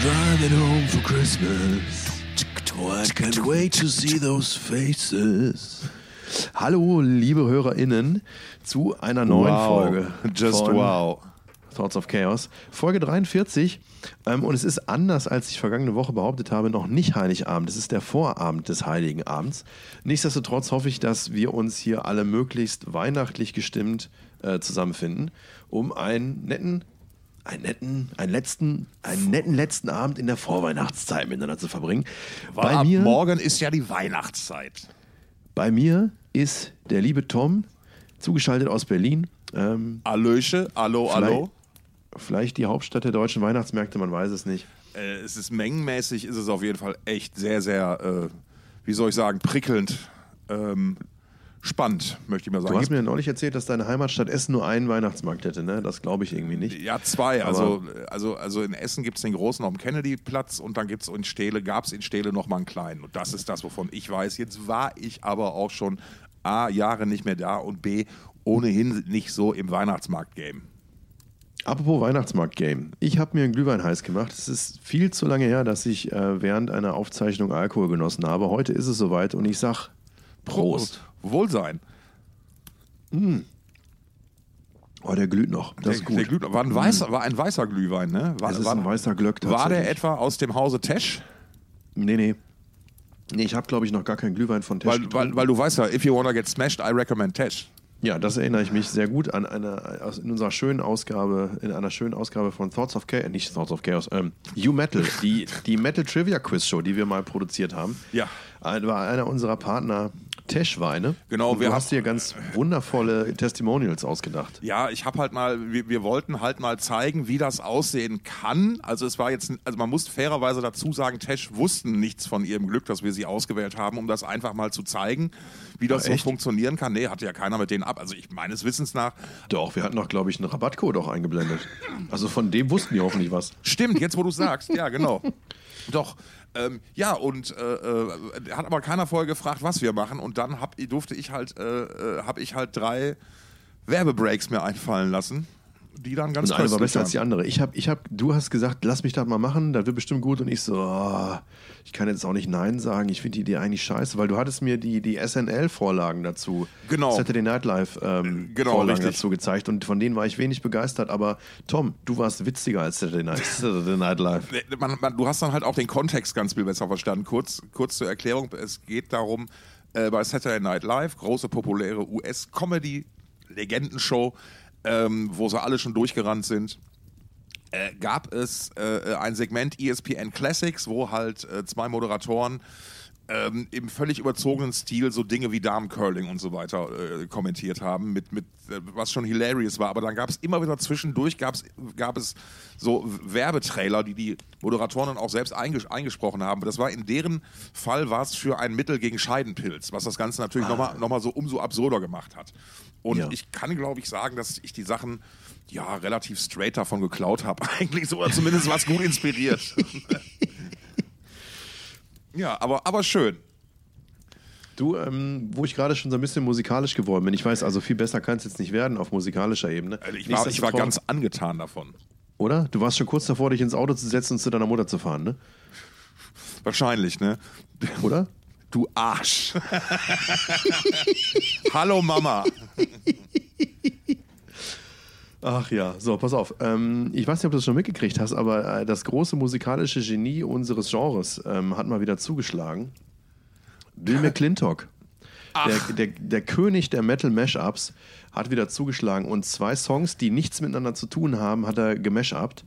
Driving home for Christmas. Oh, I can't wait to see those faces. Hallo, liebe HörerInnen, zu einer neuen Wow. Folge. Just von wow. Thoughts of Chaos. Folge 43. Ähm, und es ist anders, als ich vergangene Woche behauptet habe, noch nicht Heiligabend. Es ist der Vorabend des Heiligen Abends. Nichtsdestotrotz hoffe ich, dass wir uns hier alle möglichst weihnachtlich gestimmt äh, zusammenfinden, um einen netten, einen netten, einen letzten, einen netten letzten Abend in der Vorweihnachtszeit miteinander zu verbringen. Weil ab mir, morgen ist ja die Weihnachtszeit. bei mir ist der liebe Tom, zugeschaltet aus Berlin. Ähm, Allöche, hallo, hallo. Vielleicht die Hauptstadt der deutschen Weihnachtsmärkte, man weiß es nicht. Äh, es ist mengenmäßig, ist es auf jeden Fall echt sehr, sehr, äh, wie soll ich sagen, prickelnd. Ähm, spannend, möchte ich mal Du sagen. hast mir neulich erzählt, dass deine Heimatstadt Essen nur einen Weihnachtsmarkt hätte, ne? Das glaube ich irgendwie nicht. ja, zwei. Also, also, also in Essen gibt es den großen auf dem Kennedy-Platz und dann gibt es in Stele, gab es in Stele nochmal einen kleinen. Und das ist das, wovon ich weiß. Jetzt war ich aber auch schon A, Jahre nicht mehr da und B, ohnehin nicht so im Weihnachtsmarkt-Game. Apropos Weihnachtsmarkt-Game. Ich habe mir einen Glühwein heiß gemacht. Es ist viel zu lange her, dass ich äh, während einer Aufzeichnung Alkohol genossen habe. Heute ist es soweit und ich sag Prost. Wohlsein. Oh, der glüht noch. Das ist Der, der gut. Glüh, war, ein weißer, war ein weißer Glühwein, ne? War, Es ist war, ein weißer Glöck war der etwa aus dem Hause Tesch? Nee, nee. Nee, ich habe, glaube ich, noch gar keinen Glühwein von Tesch Weil, weil, weil du weißt ja, if you wanna get smashed, I recommend Tesch. Ja, das erinnere ich mich sehr gut an eine in unserer schönen Ausgabe, in einer schönen Ausgabe von Thoughts of Chaos, nicht Thoughts of Chaos, ähm, You Metal, die, die Metal Trivia Quiz Show, die wir mal produziert haben. Ja. Ein- War einer unserer Partner Tesch Weine. Genau, wir du haben- hast dir ganz wundervolle Testimonials ausgedacht. Ja, ich habe halt mal, wir, wir wollten halt mal zeigen, wie das aussehen kann. Also es war jetzt, also man muss fairerweise dazu sagen, Tesch wussten nichts von ihrem Glück, dass wir sie ausgewählt haben, um das einfach mal zu zeigen, wie das Ah, so funktionieren kann. Nee, hatte ja keiner mit denen ab. Also ich meines Wissens nach, Doch, wir hatten doch, glaube ich, einen Rabattcode auch eingeblendet. Also von dem wussten die hoffentlich was. Stimmt, jetzt wo du sagst, ja, genau. Doch. Ähm, ja, und äh, äh, hat aber keiner vorher gefragt, was wir machen. Und dann hab, durfte ich halt, äh, äh, habe ich halt drei Werbebreaks mir einfallen lassen, die dann ganz Und eine war besser als die andere. Ich hab, ich hab, du hast gesagt, lass mich das mal machen, das wird bestimmt gut. Und ich so, oh, ich kann jetzt auch nicht Nein sagen. Ich finde die Idee eigentlich scheiße, weil du hattest mir die, die SNL-Vorlagen dazu, Genau. Saturday Night Live ähm, Genau, Vorlagen richtig. dazu gezeigt. Und von denen war ich wenig begeistert. Aber Tom, du warst witziger als Saturday Night, Saturday Night Live. Man, man, du hast dann halt auch den Kontext ganz viel besser verstanden. Kurz, kurz zur Erklärung: Es geht darum, äh, bei Saturday Night Live, große populäre US-Comedy-Legendenshow, ähm, wo sie alle schon durchgerannt sind, äh, gab es äh, ein Segment ESPN Classics, wo halt äh, zwei Moderatoren ähm, im völlig überzogenen Stil so Dinge wie Damencurling und so weiter äh, kommentiert haben, mit, mit, äh, was schon hilarious war. Aber dann gab es immer wieder zwischendurch gab's, gab es so Werbetrailer, die die Moderatoren dann auch selbst einges eingesprochen haben. Das war in deren Fall war es für ein Mittel gegen Scheidenpilz, was das Ganze natürlich nochmal noch mal so umso absurder gemacht hat. Und Ja. ich kann, glaube ich, sagen, dass ich die Sachen ja relativ straight davon geklaut habe. Eigentlich so, oder zumindest was gut inspiriert. ja, aber, aber schön. Du, ähm, wo ich gerade schon so ein bisschen musikalisch geworden bin, ich weiß, also viel besser kann es jetzt nicht werden auf musikalischer Ebene. Also ich, war, ich war ganz angetan davon. Oder? Du warst schon kurz davor, dich ins Auto zu setzen und zu deiner Mutter zu fahren, ne? Wahrscheinlich, ne? Oder? Du Arsch. Hallo Mama. Ach ja, so, pass auf. Ähm, ich weiß nicht, ob du das schon mitgekriegt hast, aber äh, das große musikalische Genie unseres Genres ähm, hat mal wieder zugeschlagen. Bill McClintock. Der, der, der König der Metal-Mashups hat wieder zugeschlagen und zwei Songs, die nichts miteinander zu tun haben, hat er gemashupt.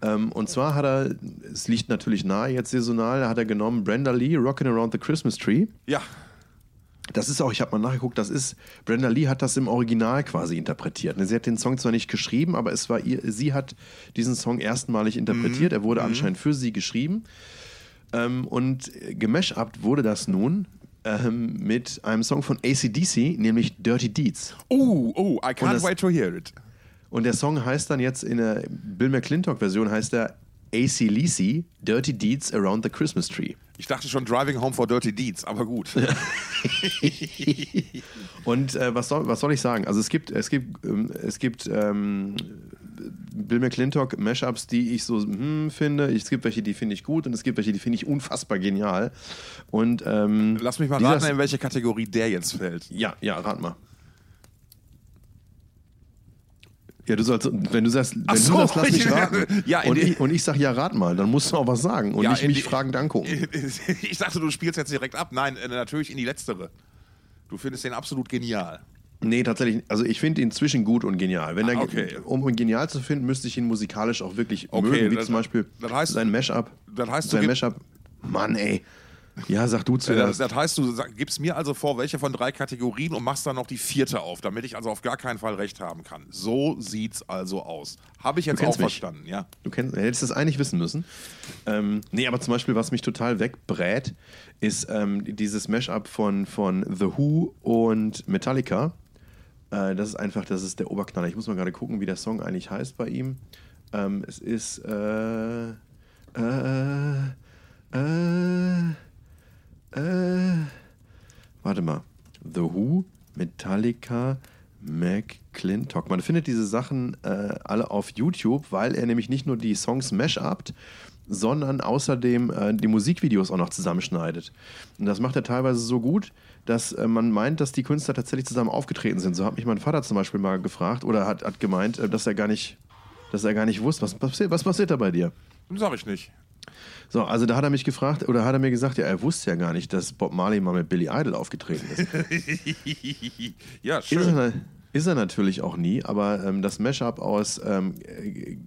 Ähm, und zwar hat er, es liegt natürlich nahe jetzt saisonal, hat er genommen Brenda Lee, Rockin' Around the Christmas Tree. Ja, Das ist auch, ich habe mal nachgeguckt, das ist, Brenda Lee hat das im Original quasi interpretiert. Sie hat den Song zwar nicht geschrieben, aber es war ihr, sie hat diesen Song erstmalig interpretiert. Er wurde anscheinend für sie geschrieben. Ähm, und gemashupt wurde das nun ähm, mit einem Song von ACDC, nämlich Dirty Deeds. Oh, oh, I can't das- wait to hear it. Und der Song heißt dann jetzt in der Bill McClintock-Version heißt er AC Lisi, Dirty Deeds Around the Christmas Tree. Ich dachte schon Driving Home for Dirty Deeds, aber gut. Und äh, was, soll, was soll ich sagen? Also es gibt, es gibt, ähm, es gibt ähm, Bill McClintock Mashups, die ich so hm, finde. Es gibt welche, die finde ich gut und es gibt welche, die finde ich unfassbar genial. Und ähm, Lass mich mal raten, in welche Kategorie der jetzt fällt. Ja, ja, rat mal. Ja, du sollst, wenn du sagst, wenn Ach du so, sagst, lass mich ich- raten. ja, und, ich, und ich sag ja, rat mal, dann musst du auch was sagen und Ja, nicht mich die- fragend angucken. Ich dachte, du spielst jetzt direkt ab. Nein, äh, natürlich in die letztere. Du findest den absolut genial. Nee, tatsächlich. Also ich finde ihn zwischen gut und genial. Wenn Ah, er, okay. Um ihn genial zu finden, müsste ich ihn musikalisch auch wirklich Okay, mögen, wie das- zum Beispiel das heißt- sein Mashup. das heißt, sein Mashup. Mann, ey. Ja, sag du Das, zuerst. das heißt, du sag, gibst mir also vor, welche von drei Kategorien und machst dann noch die vierte auf, damit ich also auf gar keinen Fall recht haben kann. So sieht's also aus. Habe ich jetzt auch mich. verstanden, ja. Du kennst, hättest das eigentlich wissen müssen. Ähm, nee, aber zum Beispiel, was mich total wegbrät, ist ähm, dieses Mashup von, von The Who und Metallica. Äh, das ist einfach, das ist der Oberknaller. Ich muss mal gerade gucken, wie der Song eigentlich heißt bei ihm. Ähm, es ist äh, äh, äh, äh, warte mal. The Who, Metallica, McClintock. Man findet diese Sachen äh, alle auf YouTube, weil er nämlich nicht nur die Songs mashupt, sondern außerdem äh, die Musikvideos auch noch zusammenschneidet. Und das macht er teilweise so gut, dass äh, man meint, dass die Künstler tatsächlich zusammen aufgetreten sind. So hat mich mein Vater zum Beispiel mal gefragt oder hat, hat gemeint, äh, dass er gar nicht, dass er gar nicht wusste, was passiert, was passiert da bei dir? Sag ich nicht. So, also da hat er mich gefragt oder hat er mir gesagt, ja, er wusste ja gar nicht, dass Bob Marley mal mit Billy Idol aufgetreten ist. ja, schön. Ist er natürlich auch nie, aber ähm, das Mashup aus ähm,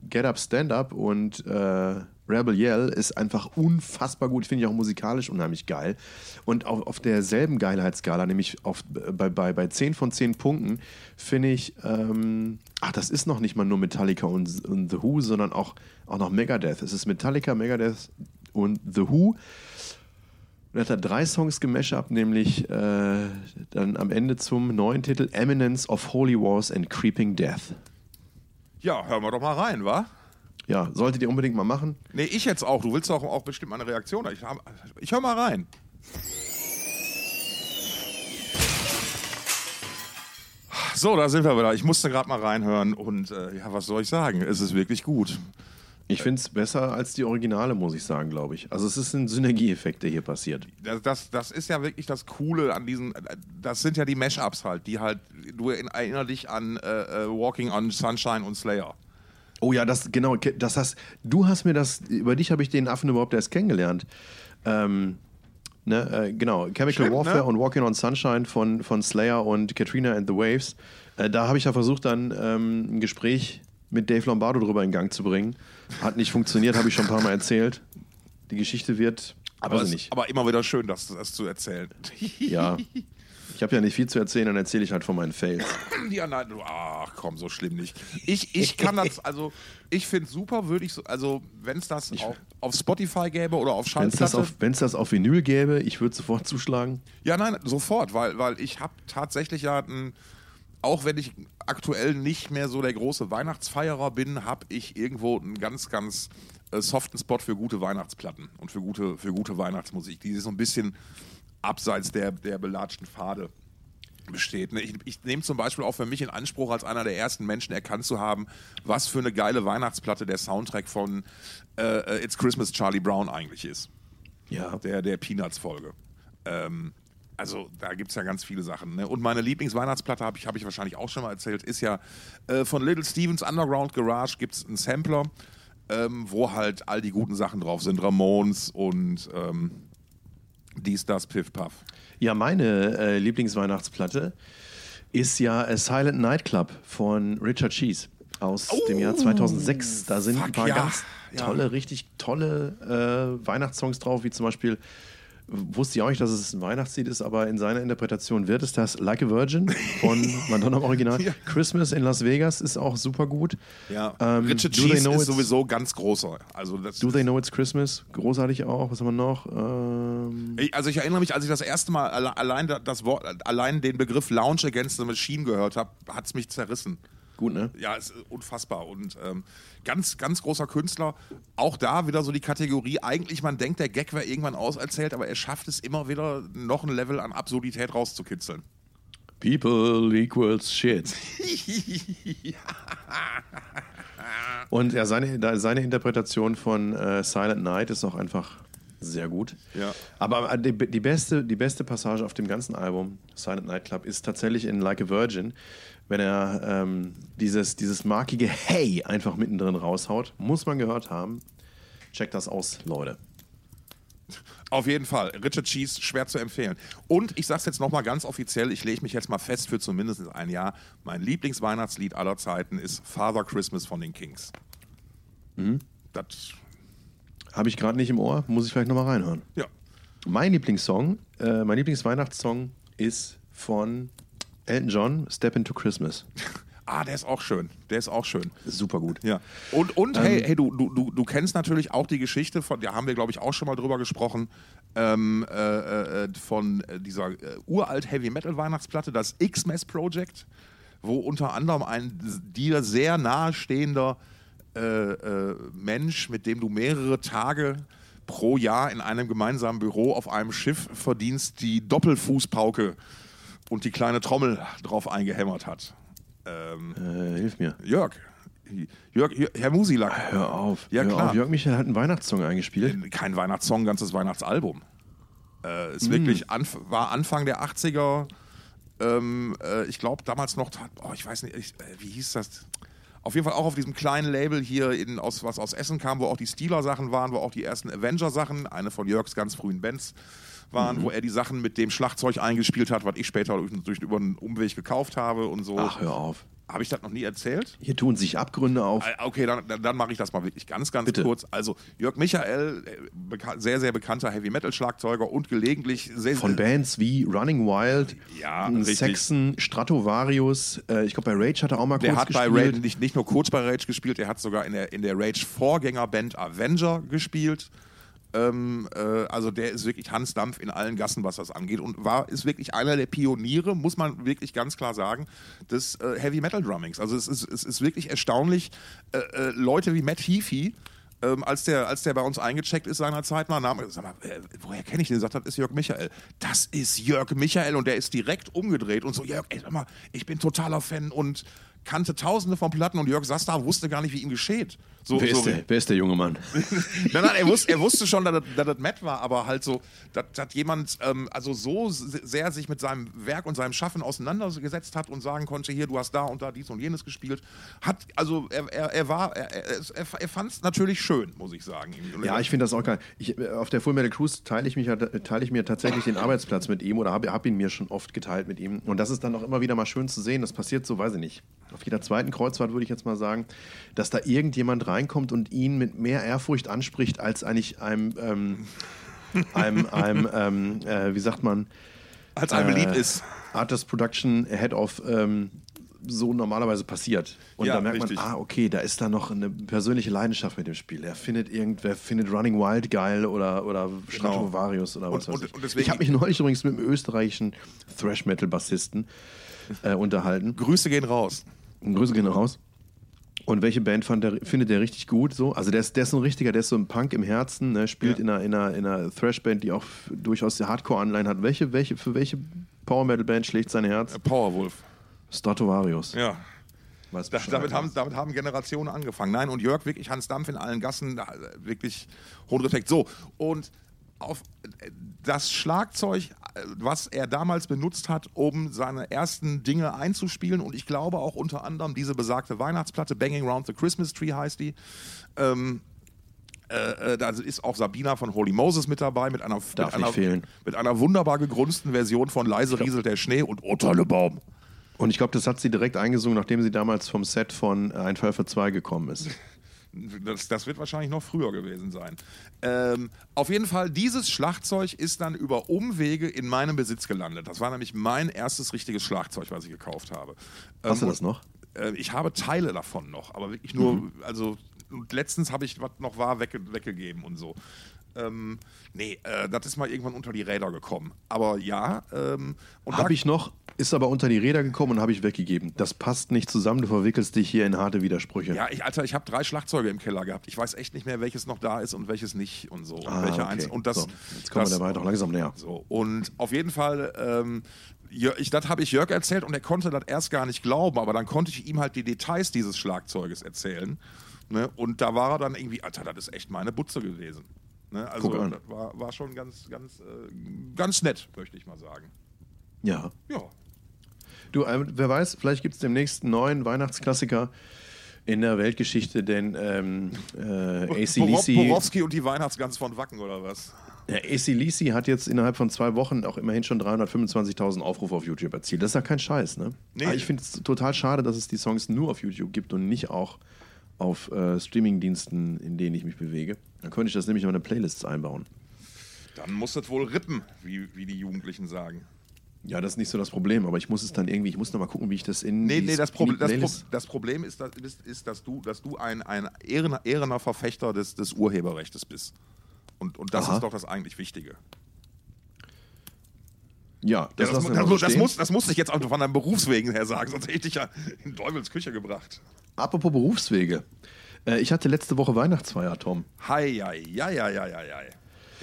Get Up, Stand Up und äh, Rebel Yell ist einfach unfassbar gut. Finde ich auch musikalisch unheimlich geil. Und auf, auf derselben Geilheitsskala, nämlich auf, bei, bei, bei 10 von 10 Punkten, finde ich, ähm, ach, das ist noch nicht mal nur Metallica und, und The Who, sondern auch, auch noch Megadeth. Es ist Metallica, Megadeth und The Who. Und er hat da drei Songs gemashupt, nämlich äh, dann am Ende zum neuen Titel Eminence of Holy Wars and Creeping Death. Ja, hören wir doch mal rein, wa? Ja, solltet ihr unbedingt mal machen. Nee, ich jetzt auch. Du willst auch, auch bestimmt meine Reaktion. Ich, ich hör mal rein. So, da sind wir wieder. Ich musste gerade mal reinhören und äh, ja, was soll ich sagen? Es ist wirklich gut. Ich finde es besser als die Originale, muss ich sagen, glaube ich. Also es ist ein Synergieeffekt, der hier passiert. Das, das, das ist ja wirklich das Coole an diesen, das sind ja die Mashups halt, die halt, du erinnerst dich an äh, äh, Walking on Sunshine und Slayer. Oh ja, das genau, das hast du hast mir das über dich habe ich den Affen überhaupt erst kennengelernt. Ähm, ne, äh, genau, Chemical Stimmt, Warfare ne? und Walking on Sunshine von, von Slayer und Katrina and the Waves. Äh, da habe ich ja versucht, dann ähm, ein Gespräch mit Dave Lombardo drüber in Gang zu bringen. Hat nicht funktioniert, habe ich schon ein paar Mal erzählt. Die Geschichte wird, Aber, ich nicht. aber immer wieder schön, das, das zu erzählen. Ja. Ich habe ja nicht viel zu erzählen, dann erzähle ich halt von meinen Fails. Ja, nein, ach komm, so schlimm nicht. Ich, ich kann das, also ich finde super, würde ich so, also wenn es das auf, auf Spotify gäbe oder auf Wenn es das, Schallplatte. auf- wenn's das auf Vinyl gäbe, ich würde sofort zuschlagen. Ja, nein, sofort, weil, weil ich habe tatsächlich ja ein, auch wenn ich aktuell nicht mehr so der große Weihnachtsfeierer bin, habe ich irgendwo einen ganz, ganz äh, soften Spot für gute Weihnachtsplatten und für gute, für gute Weihnachtsmusik, die so ein bisschen abseits der, der belatschten Pfade besteht. ne? Ich, ich nehme zum Beispiel auch für mich in Anspruch, als einer der ersten Menschen erkannt zu haben, was für eine geile Weihnachtsplatte der Soundtrack von äh, äh, It's Christmas Charlie Brown eigentlich ist Ja. der, der Peanuts-Folge. Ähm, also da gibt es ja ganz viele Sachen. Ne? Und meine Lieblingsweihnachtsplatte, habe ich, hab ich wahrscheinlich auch schon mal erzählt, ist ja äh, von Little Stevens Underground Garage gibt es einen Sampler, ähm, wo halt all die guten Sachen drauf sind. Ramones und ähm, dies, das, Piff, Puff. Ja, meine äh, Lieblingsweihnachtsplatte ist ja A Silent Nightclub von Richard Cheese aus dem Jahr 2006. Da sind fuck ein paar ja. ganz Ja. tolle, richtig tolle äh, Weihnachtssongs drauf, wie zum Beispiel, wusste ich auch nicht, dass es ein Weihnachtslied ist, aber in seiner Interpretation wird es das Like a Virgin von Madonna im Original. Ja. Christmas in Las Vegas ist auch super gut. Ja. Ähm, Richard Cheese ist It's- sowieso ganz großer. Also das Do They Know It's Christmas? Großartig auch. Was haben wir noch? Ähm, Ich- Also ich erinnere mich, als ich das erste Mal alle- allein da- das Wort, allein den Begriff Lounge Against the Machine gehört habe, hat es mich zerrissen. Gut, ne? Ja, ist unfassbar. Und ähm, ganz, ganz großer Künstler. Auch da wieder so die Kategorie, eigentlich man denkt, der Gag wäre irgendwann auserzählt, aber er schafft es immer wieder, noch ein Level an Absurdität rauszukitzeln. People equals shit. Und ja, seine, seine Interpretation von äh, Silent Night ist auch einfach sehr gut. Ja. Aber äh, die, die, beste, die beste Passage auf dem ganzen Album, Silent Night Club, ist tatsächlich in Like a Virgin, wenn er ähm, dieses, dieses markige Hey einfach mittendrin raushaut. Muss man gehört haben. Checkt das aus, Leute. Auf jeden Fall. Richard Cheese, schwer zu empfehlen. Und ich sag's jetzt nochmal ganz offiziell, ich lege mich jetzt mal fest für zumindest ein Jahr. Mein Lieblingsweihnachtslied aller Zeiten ist Father Christmas von den Kings. Mhm. Das Habe ich gerade nicht im Ohr, muss ich vielleicht nochmal reinhören. ja. Mein Lieblingssong, äh, mein Lieblingsweihnachtssong ist von Elton John, Step into Christmas. Ah, der ist auch schön. Der ist auch schön. Super gut. Ja. Und, und hey, hey du, du, du, du kennst natürlich auch die Geschichte von, da haben wir, glaube ich, auch schon mal drüber gesprochen, ähm, äh, äh, von äh, dieser äh, uralt Heavy Metal Weihnachtsplatte, das X-Mess Project, wo unter anderem ein dir sehr nahestehender äh, äh, Mensch, mit dem du mehrere Tage pro Jahr in einem gemeinsamen Büro auf einem Schiff verdienst, die Doppelfußpauke und die kleine Trommel drauf eingehämmert hat. Ähm, Äh, hilf mir. Jörg. Jörg, Jörg Herr Musilack. Hör auf. Ja, Hör klar. Auf. Jörg Michael hat einen Weihnachtssong eingespielt. Kein Weihnachtssong, ganzes Weihnachtsalbum. Äh, Mm. ist wirklich anf war Anfang der 80er. Ähm, äh, ich glaube damals noch, oh, ich weiß nicht, ich, äh, wie hieß das? Auf jeden Fall auch auf diesem kleinen Label hier, in, aus, was aus Essen kam, wo auch die Steeler-Sachen waren, wo auch die ersten Avenger-Sachen, eine von Jörgs ganz frühen Bands waren, Mhm. wo er die Sachen mit dem Schlagzeug eingespielt hat, was ich später durch, über einen Umweg gekauft habe und so. Ach, hör auf. Habe ich das noch nie erzählt? Hier tun sich Abgründe auf. Ah, Okay, dann, dann, mache ich das mal wirklich ganz, ganz Bitte. kurz. Also Jörg Michael, äh, sehr, sehr bekannter Heavy-Metal-Schlagzeuger und gelegentlich sehr, Von Bands wie Running Wild, Ja. Saxon, Stratovarius. Äh, ich glaube, bei Rage hat er auch mal Der kurz hat bei gespielt. Rage nicht, nicht nur kurz bei Rage gespielt, der hat sogar in der, in der Rage-Vorgängerband Avenger gespielt. Ähm, äh, also der ist wirklich Hans Dampf in allen Gassen, was das angeht. Und war, ist wirklich einer der Pioniere, muss man wirklich ganz klar sagen, des äh, Heavy Metal Drummings. Also es ist, es ist wirklich erstaunlich, äh, äh, Leute wie Matt Heafy, ähm, als, der, als der bei uns eingecheckt ist seinerzeit mal, nahm, sag mal, äh, woher kenne ich den? Sagt, das ist Jörg Michael. Das ist Jörg Michael und der ist direkt umgedreht und so, Jörg, ey, sag mal, ich bin totaler Fan und kannte tausende von Platten und Jörg saß da, wusste gar nicht, wie ihm geschieht. So, Wer, so ist der, wer ist der junge Mann? nein, nein, er wusste, er wusste schon, dass das, dass das Matt war, aber halt so, dass, dass jemand ähm, also so sehr sich mit seinem Werk und seinem Schaffen auseinandergesetzt hat und sagen konnte, hier, du hast da und da dies und jenes gespielt, hat, also er, er, er war, er, er, er, fand es natürlich schön, muss ich sagen. Ja, ich finde das auch geil. Ich, äh, auf der Full Metal Cruise teile ich, mich, teile ich mir tatsächlich den Arbeitsplatz mit ihm oder habe hab ihn mir schon oft geteilt mit ihm. Und das ist dann auch immer wieder mal schön zu sehen. Das passiert so, weiß ich nicht. Auf jeder zweiten Kreuzfahrt würde ich jetzt mal sagen, dass da irgendjemand reinkommt und ihn mit mehr Ehrfurcht anspricht, als eigentlich einem, ähm, einem, einem ähm, äh, wie sagt man, als einem äh, lieb ist. Artist Production Head of ähm, so normalerweise passiert. Und Ja, da merkt richtig. man, ah, okay, da ist da noch eine persönliche Leidenschaft mit dem Spiel. Er findet irgendwer findet Running Wild geil oder, oder Stratovarius oder was Und- weiß und- ich. und deswegen- ich habe mich neulich übrigens mit einem österreichischen Thrash-Metal-Bassisten äh, unterhalten. Grüße gehen raus. Grüße gehen raus. Und welche Band der, findet der richtig gut? So? Also der ist, der ist so ein richtiger, der ist so ein Punk im Herzen, ne? spielt Ja. in einer, in einer, in einer Thrash-Band, die auch durchaus die Hardcore-Anleihen hat. Welche, welche, für welche Power-Metal-Band schlägt sein Herz? Äh, Powerwolf. Stratovarius. Ja. Weiß Da, Bescheid. damit, haben, damit haben Generationen angefangen. Nein, und Jörg wirklich Hans Dampf in allen Gassen, wirklich hohen Respekt. So, und auf äh, das Schlagzeug, äh, was er damals benutzt hat, um seine ersten Dinge einzuspielen, und ich glaube auch unter anderem diese besagte Weihnachtsplatte, Banging Round the Christmas Tree heißt die, ähm, äh, äh, da ist auch Sabina von Holy Moses mit dabei, mit einer, mit einer, mit einer wunderbar gegrunzten Version von Leise rieselt der Schnee und O tolle Baum. Und ich glaube, das hat sie direkt eingesungen, nachdem sie damals vom Set von Ein Fall für zwei gekommen ist. Das, das wird wahrscheinlich noch früher gewesen sein. Ähm, auf jeden Fall, dieses Schlagzeug ist dann über Umwege in meinem Besitz gelandet. Das war nämlich mein erstes richtiges Schlagzeug, was ich gekauft habe. Hast du Ähm, das noch? Äh, ich habe Teile davon noch, aber wirklich nur, Mhm. also letztens habe ich, was noch war, wegge weggegeben und so. Ähm, nee, äh, das ist mal irgendwann unter die Räder gekommen. Aber ja, ähm, und Habe ich noch, ist aber unter die Räder gekommen und habe ich weggegeben. Das passt nicht zusammen, du verwickelst dich hier in harte Widersprüche. Ja, ich, Alter, ich habe drei Schlagzeuge im Keller gehabt. Ich weiß echt nicht mehr, welches noch da ist und welches nicht und so. Und Ah, welche okay. eins. Und das, so, jetzt kommen das, wir dabei doch langsam näher. So, und auf jeden Fall, ähm, ich, das habe ich Jörg erzählt und er konnte das erst gar nicht glauben, aber dann konnte ich ihm halt die Details dieses Schlagzeuges erzählen. Ne? Und da war er dann irgendwie, Alter, das ist echt meine Butze gewesen. Ne? Also das war, war schon ganz, ganz, äh, ganz nett, möchte ich mal sagen. Ja. Ja. Du, äh, wer weiß, vielleicht gibt es demnächst einen neuen Weihnachtsklassiker in der Weltgeschichte, denn ähm, äh, AC Lisi Borowski und die Weihnachtsgans von Wacken oder was? ja, AC Lisi hat jetzt innerhalb von zwei Wochen auch immerhin schon 325.000 Aufrufe auf YouTube erzielt. Das ist ja kein Scheiß, ne? Nee. Aber ich finde es total schade, dass es die Songs nur auf YouTube gibt und nicht auch auf äh, Streamingdiensten, in denen ich mich bewege. Dann könnte ich das nämlich in meine Playlists einbauen. Dann muss das wohl rippen, wie, wie die Jugendlichen sagen. Ja, das ist nicht so das Problem, aber ich muss es dann irgendwie, ich muss noch mal gucken, wie ich das in Nee, die- nee, das, Proble das, Pro das Problem ist, dass, ist, ist, dass du, dass du ein, ein ehrener, ehrener Verfechter des, des Urheberrechts bist. Und, und das Aha. ist doch das eigentlich Wichtige. Ja, Das, lassen das, das, mal so das, muss, das musste ich jetzt auch von deinem Berufswegen her sagen, sonst hätte ich dich ja in Teufels Küche gebracht. Apropos Berufswege. Äh, ich hatte letzte Woche Weihnachtsfeier, Tom. Hei, hei, hei, hei, hei, hei.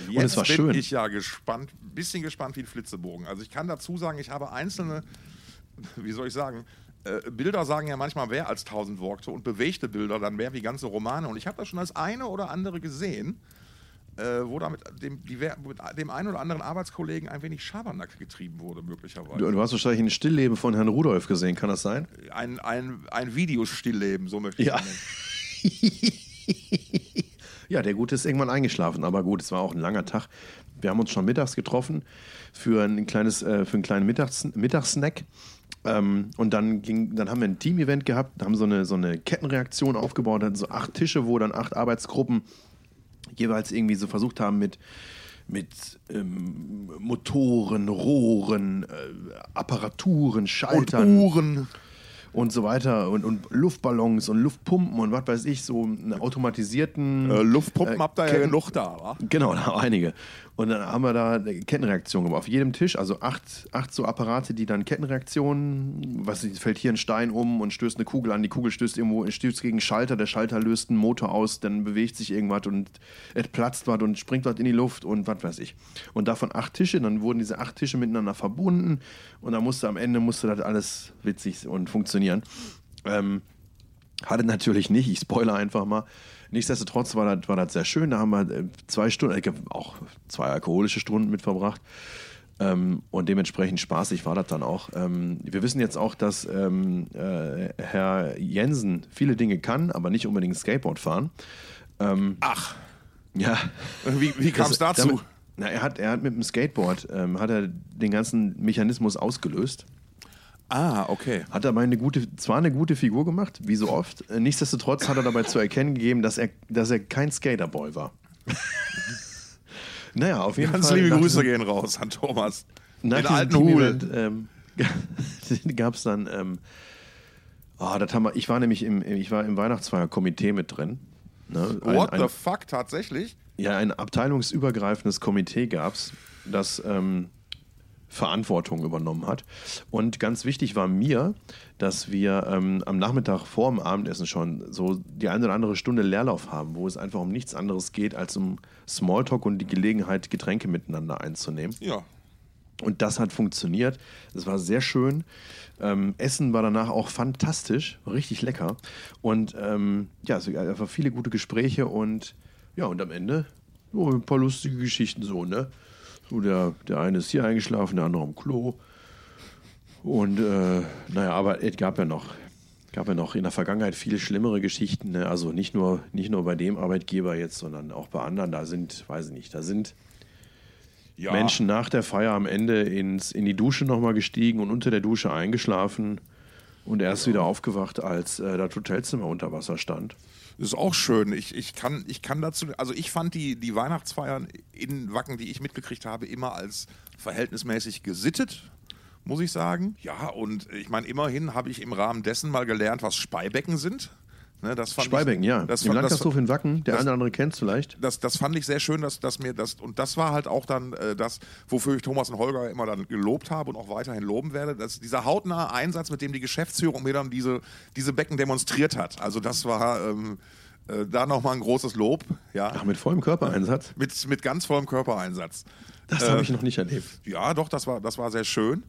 Jetzt Und es war bin schön. ich ja gespannt, bisschen gespannt wie ein Flitzebogen. Also ich kann dazu sagen, ich habe einzelne, wie soll ich sagen, äh, Bilder sagen ja manchmal mehr als tausend Worte und bewegte Bilder dann mehr wie ganze Romane. Und ich habe das schon als eine oder andere gesehen, äh, wo da mit dem, diver- mit dem einen oder anderen Arbeitskollegen ein wenig Schabernack getrieben wurde, möglicherweise. Du, du hast wahrscheinlich ein Stillleben von Herrn Rudolf gesehen, kann das sein? Ein, ein, ein Videostillleben, so möchte ich Ja. Ja, der Gute ist irgendwann eingeschlafen, aber gut, es war auch ein langer Tag. Wir haben uns schon mittags getroffen für ein kleines, äh, für einen kleinen Mittags Mittagssnack. Ähm, und dann, ging, dann haben wir ein Team-Event gehabt, haben so eine, so eine Kettenreaktion aufgebaut, hatten so acht Tische, wo dann acht Arbeitsgruppen jeweils irgendwie so versucht haben mit, mit ähm, Motoren, Rohren, äh, Apparaturen, Schaltern Uhren. Und so weiter und, und Luftballons und Luftpumpen und was weiß ich, so einen automatisierten. Äh, Luftpumpen Äh, habt ihr ja genug da, wa? Genau, da einige. Und dann haben wir da eine Kettenreaktion gemacht. Auf jedem Tisch, also acht, acht so Apparate, die dann Kettenreaktionen, was fällt hier ein Stein um und stößt eine Kugel an, die Kugel stößt irgendwo, stößt gegen einen Schalter, der Schalter löst einen Motor aus, dann bewegt sich irgendwas und es platzt was und springt was in die Luft und was weiß ich. Und davon acht Tische, dann wurden diese acht Tische miteinander verbunden und dann musste am Ende musste das alles witzig und funktionieren. Ähm, hatte natürlich nicht, ich spoilere einfach mal. Nichtsdestotrotz war das, war das sehr schön. Da haben wir äh, zwei Stunden, auch zwei alkoholische Stunden mit verbracht. Ähm, und dementsprechend spaßig war das dann auch. Ähm, wir wissen jetzt auch, dass ähm, äh, Herr Jensen viele Dinge kann, aber nicht unbedingt Skateboard fahren. Ach, Ja. wie, wie kam es dazu? damit- Na, er, hat, er hat mit dem Skateboard ähm, hat er den ganzen Mechanismus ausgelöst. Ah, okay. Hat dabei eine gute, zwar eine gute Figur gemacht, wie so oft. Nichtsdestotrotz hat er dabei zu erkennen gegeben, dass er, dass er kein Skaterboy war. naja, auf jeden Ganz Fall. liebe nach Grüße gehen raus an Thomas. Nach Den alten Hul. Ähm, gab es dann. Ähm, ah, das haben wir, ich war nämlich im, ich war im Weihnachtsfeierkomitee mit drin. Ne? Ein- What ein- the fuck, tatsächlich? ja, ein abteilungsübergreifendes Komitee gab es, das ähm, Verantwortung übernommen hat. Und ganz wichtig war mir, dass wir ähm, am Nachmittag vor dem Abendessen schon so die eine oder andere Stunde Leerlauf haben, wo es einfach um nichts anderes geht, als um Smalltalk und die Gelegenheit, Getränke miteinander einzunehmen. Ja. Und das hat funktioniert. Es war sehr schön. Ähm, Essen war danach auch fantastisch, richtig lecker. Und ähm, ja, es gab einfach viele gute Gespräche und ja, und am Ende oh, ein paar lustige Geschichten so, ne? So, der, der eine ist hier eingeschlafen, der andere am Klo. Und äh, naja, aber es gab ja noch, gab ja noch in der Vergangenheit viele schlimmere Geschichten. Ne? Also nicht nur, nicht nur bei dem Arbeitgeber jetzt, sondern auch bei anderen. Da sind, weiß ich nicht, da sind ja. Menschen nach der Feier am Ende ins, in die Dusche nochmal gestiegen und unter der Dusche eingeschlafen und erst wieder aufgewacht, als äh, das Hotelzimmer unter Wasser stand. Das ist auch schön. Ich, ich, kann, ich kann dazu, also ich fand die, die Weihnachtsfeiern in Wacken, die ich mitgekriegt habe, immer als verhältnismäßig gesittet, muss ich sagen. Ja, und ich meine, immerhin habe ich im Rahmen dessen mal gelernt, was Speibecken sind. Ne, das fand Speibecken, ich, ja. Das, Im Landgasthof in Wacken, der das- eine oder andere kennt vielleicht. das, das fand ich sehr schön, dass, dass mir das, und das war halt auch dann äh, das, wofür ich Thomas und Holger immer dann gelobt habe und auch weiterhin loben werde, dass dieser hautnahe Einsatz, mit dem die Geschäftsführung mir dann diese, diese Becken demonstriert hat. Also das war ähm, äh, da nochmal ein großes Lob, ja. Ach, mit vollem Körpereinsatz? Mit, mit ganz vollem Körpereinsatz. Das Äh, habe ich noch nicht erlebt. Ja, doch, das war, das war sehr schön.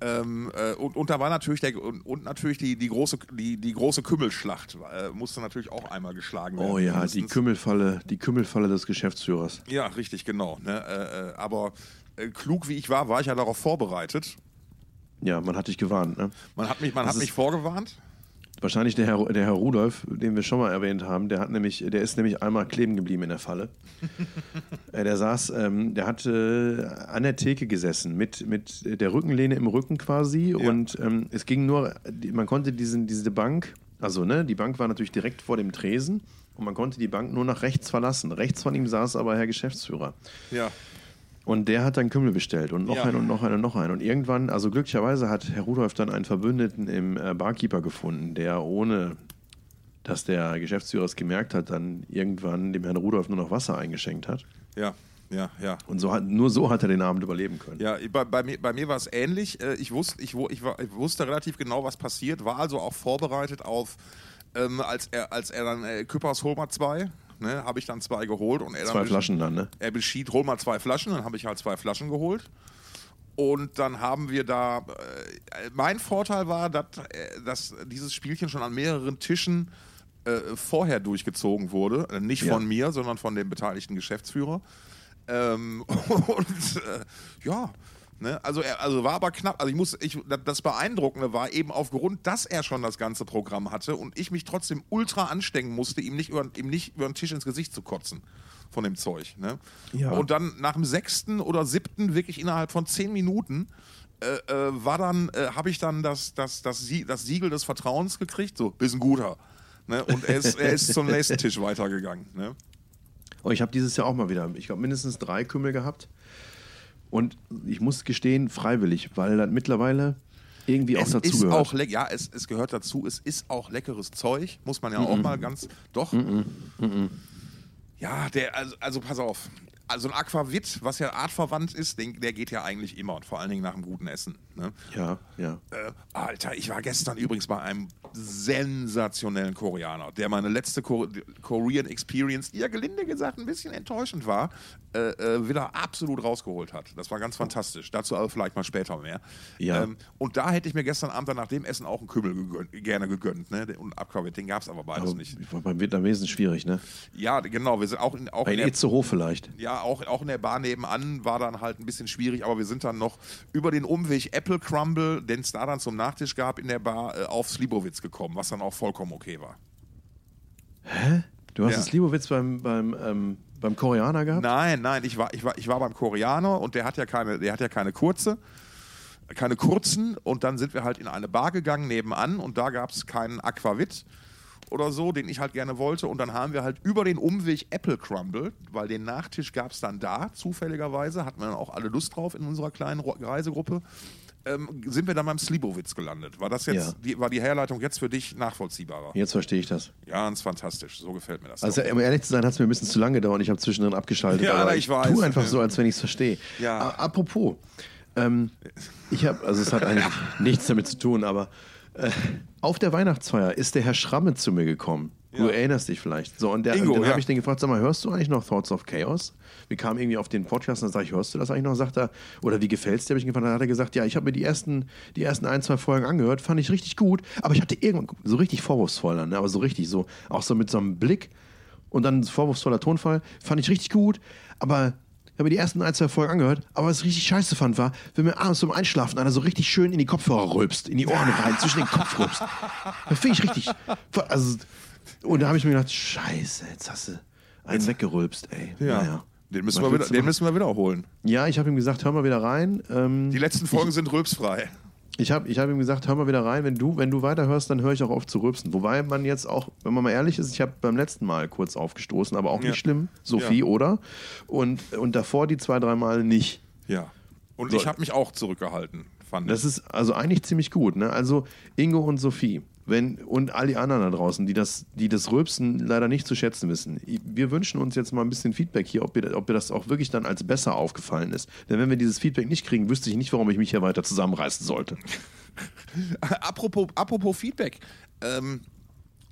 Ähm, äh, und, und da war natürlich der und, und natürlich die, die große die, die große Kümmelschlacht äh, musste natürlich auch einmal geschlagen werden. Oh ja, die mindestens. Kümmelfalle, die Kümmelfalle des Geschäftsführers. Ja, richtig, genau. Ne? Äh, äh, aber äh, klug wie ich war, war ich ja darauf vorbereitet. Ja, man hat dich gewarnt, ne? Man hat mich, man Das hat mich vorgewarnt. Wahrscheinlich der Herr, der Herr Rudolf, den wir schon mal erwähnt haben, der hat nämlich, der ist nämlich einmal kleben geblieben in der Falle. äh, der saß, ähm, der hat äh, an der Theke gesessen mit, mit der Rückenlehne im Rücken quasi und ähm, es ging nur, man konnte diesen, diese Bank, also ne, die Bank war natürlich direkt vor dem Tresen und man konnte die Bank nur nach rechts verlassen. Rechts von ihm saß aber Herr Geschäftsführer. Ja. Und der hat dann Kümmel bestellt und noch Ja. einen und noch einen und noch einen. Und irgendwann, also glücklicherweise hat Herr Rudolf dann einen Verbündeten im äh, Barkeeper gefunden, der ohne, dass der Geschäftsführer es gemerkt hat, dann irgendwann dem Herrn Rudolf nur noch Wasser eingeschenkt hat. Ja, ja, ja. Und so hat, nur so hat er den Abend überleben können. Ja, bei, bei mir, bei mir war es ähnlich. Äh, Ich wusste, ich, ich, war, ich wusste relativ genau, was passiert, war also auch vorbereitet auf, ähm, als, er, als er dann äh, Küppers mal zwei, ne, habe ich dann zwei geholt und er dann Zwei Flaschen dann, ne? Er beschied, hol mal zwei Flaschen, dann habe ich halt zwei Flaschen geholt. Und dann haben wir da. Äh, mein Vorteil war, dass, äh, dass dieses Spielchen schon an mehreren Tischen äh, vorher durchgezogen wurde. Äh, nicht Ja. von mir, sondern von dem beteiligten Geschäftsführer. Ähm, und äh, ja. Ne, also, er, also war aber knapp. Also ich muss, ich, das Beeindruckende war eben aufgrund, dass er schon das ganze Programm hatte und ich mich trotzdem ultra anstrengen musste, ihm nicht über, ihm nicht über den Tisch ins Gesicht zu kotzen von dem Zeug. Ne? Ja. Und dann nach dem sechsten oder siebten, wirklich innerhalb von zehn Minuten, äh, äh, war dann, äh, habe ich dann das, das, das, das Siegel des Vertrauens gekriegt, so, bist ein guter. Ne? Und er ist, er ist zum nächsten Tisch weitergegangen. Ne? Oh, ich habe dieses Jahr auch mal wieder, ich glaube, mindestens drei Kümmel gehabt. Und ich muss gestehen, freiwillig, weil das mittlerweile irgendwie auch Es dazu ist gehört. auch lecker, ja, es, es gehört dazu, es ist auch leckeres Zeug, muss man ja auch mal ganz, doch. Ja, der, also, also pass auf. Also ein Aquavit, was ja artverwandt ist, den, der geht ja eigentlich immer und vor allen Dingen nach einem guten Essen. Ne? ja, ja. Äh, Alter, ich war gestern übrigens bei einem sensationellen Koreaner, der meine letzte Ko Korean Experience, die ja gelinde gesagt ein bisschen enttäuschend war, äh, äh, wieder absolut rausgeholt hat. Das war ganz fantastisch. Dazu aber vielleicht mal später mehr. Ja. Ähm, und da hätte ich mir gestern Abend dann nach dem Essen auch einen Kümmel gegönnt, gerne gegönnt. Ne? Und Aquavit, den gab es aber beides Aber nicht. war beim Vietnamesen schwierig, ne? Ja, genau. Wir sind auch in, auch in Ein der Itzehoe vielleicht. ja, auch, auch in der Bar nebenan war dann halt ein bisschen schwierig, aber wir sind dann noch über den Umweg Apple Crumble, den es da dann zum Nachtisch gab in der Bar, äh, auf Slibowitz gekommen, was dann auch vollkommen okay war. Du hast Ja. Slibowitz beim, beim, ähm, beim Koreaner gehabt? Nein, nein, ich war, ich war, ich war beim Koreaner und der hat ja keine, der hat ja keine kurze, keine kurzen und dann sind wir halt in eine Bar gegangen nebenan und da gab es keinen Aquavit oder so, den ich halt gerne wollte und dann haben wir halt über den Umweg Apple Crumble, weil den Nachtisch gab es dann da, zufälligerweise, hatten wir dann auch alle Lust drauf in unserer kleinen Reisegruppe, ähm, sind wir dann beim Slibowitz gelandet. War das jetzt, Ja. die, war die Herleitung jetzt für dich nachvollziehbarer? Jetzt verstehe ich das. Ja, ganz fantastisch, so gefällt mir das. Also, doch. um ehrlich zu sein, hat es mir ein bisschen zu lange gedauert. Ich habe zwischendrin abgeschaltet. Ja, aber ich weiß. Tu einfach so, als wenn ich es verstehe. Ja. Apropos, ähm, ich habe, also es hat eigentlich nichts damit zu tun, aber äh, auf der Weihnachtsfeier ist der Herr Schramme zu mir gekommen. Du Ja. erinnerst dich vielleicht. So, und der, Ingo, dann ja. habe ich den gefragt, sag mal, hörst du eigentlich noch Thoughts of Chaos? Wir kamen irgendwie auf den Podcast und dann sage ich, hörst du das eigentlich noch? Sagt er, oder wie gefällt's dir? Habe ich gefragt, dann hat er gesagt, ja, ich habe mir die ersten, die ersten ein, zwei Folgen angehört, fand ich richtig gut, aber ich hatte irgendwann, so richtig vorwurfsvoll dann, ne? aber so richtig, so, auch so mit so einem Blick und dann vorwurfsvoller Tonfall, fand ich richtig gut, aber habe mir die ersten ein, zwei Folgen angehört, aber was ich richtig scheiße fand, war, wenn mir abends zum Einschlafen einer so richtig schön in die Kopfhörer rülpst, in die Ohren rein, zwischen den Kopf rülpst. Das finde ich richtig. Also, und da habe ich mir gedacht, scheiße, jetzt hast du einen weggerülpst, ey. ja. Naja. Den, müssen Was wir wieder, den machen? müssen wir wiederholen. Ja, ich habe ihm gesagt, hör mal wieder rein. Ähm, Die letzten Folgen sind rülpsfrei. Ich habe ich hab ihm gesagt, hör mal wieder rein. Wenn du, wenn du weiterhörst, dann höre ich auch auf zu rülpsen. Wobei man jetzt auch, wenn man mal ehrlich ist, ich habe beim letzten Mal kurz aufgestoßen, aber auch Ja. nicht schlimm. Sophie, Ja. oder? Und, und davor die zwei, drei Mal nicht. Ja. Und So. ich habe mich auch zurückgehalten, fand Das ich. ist also eigentlich ziemlich gut. Ne? Also Ingo und Sophie, wenn, und all die anderen da draußen, die das, die das Rülpsen leider nicht zu schätzen wissen. Wir wünschen uns jetzt mal ein bisschen Feedback hier, ob ihr, ob ihr das auch wirklich dann als besser aufgefallen ist. Denn wenn wir dieses Feedback nicht kriegen, wüsste ich nicht, warum ich mich hier weiter zusammenreißen sollte. apropos, apropos Feedback. Ähm,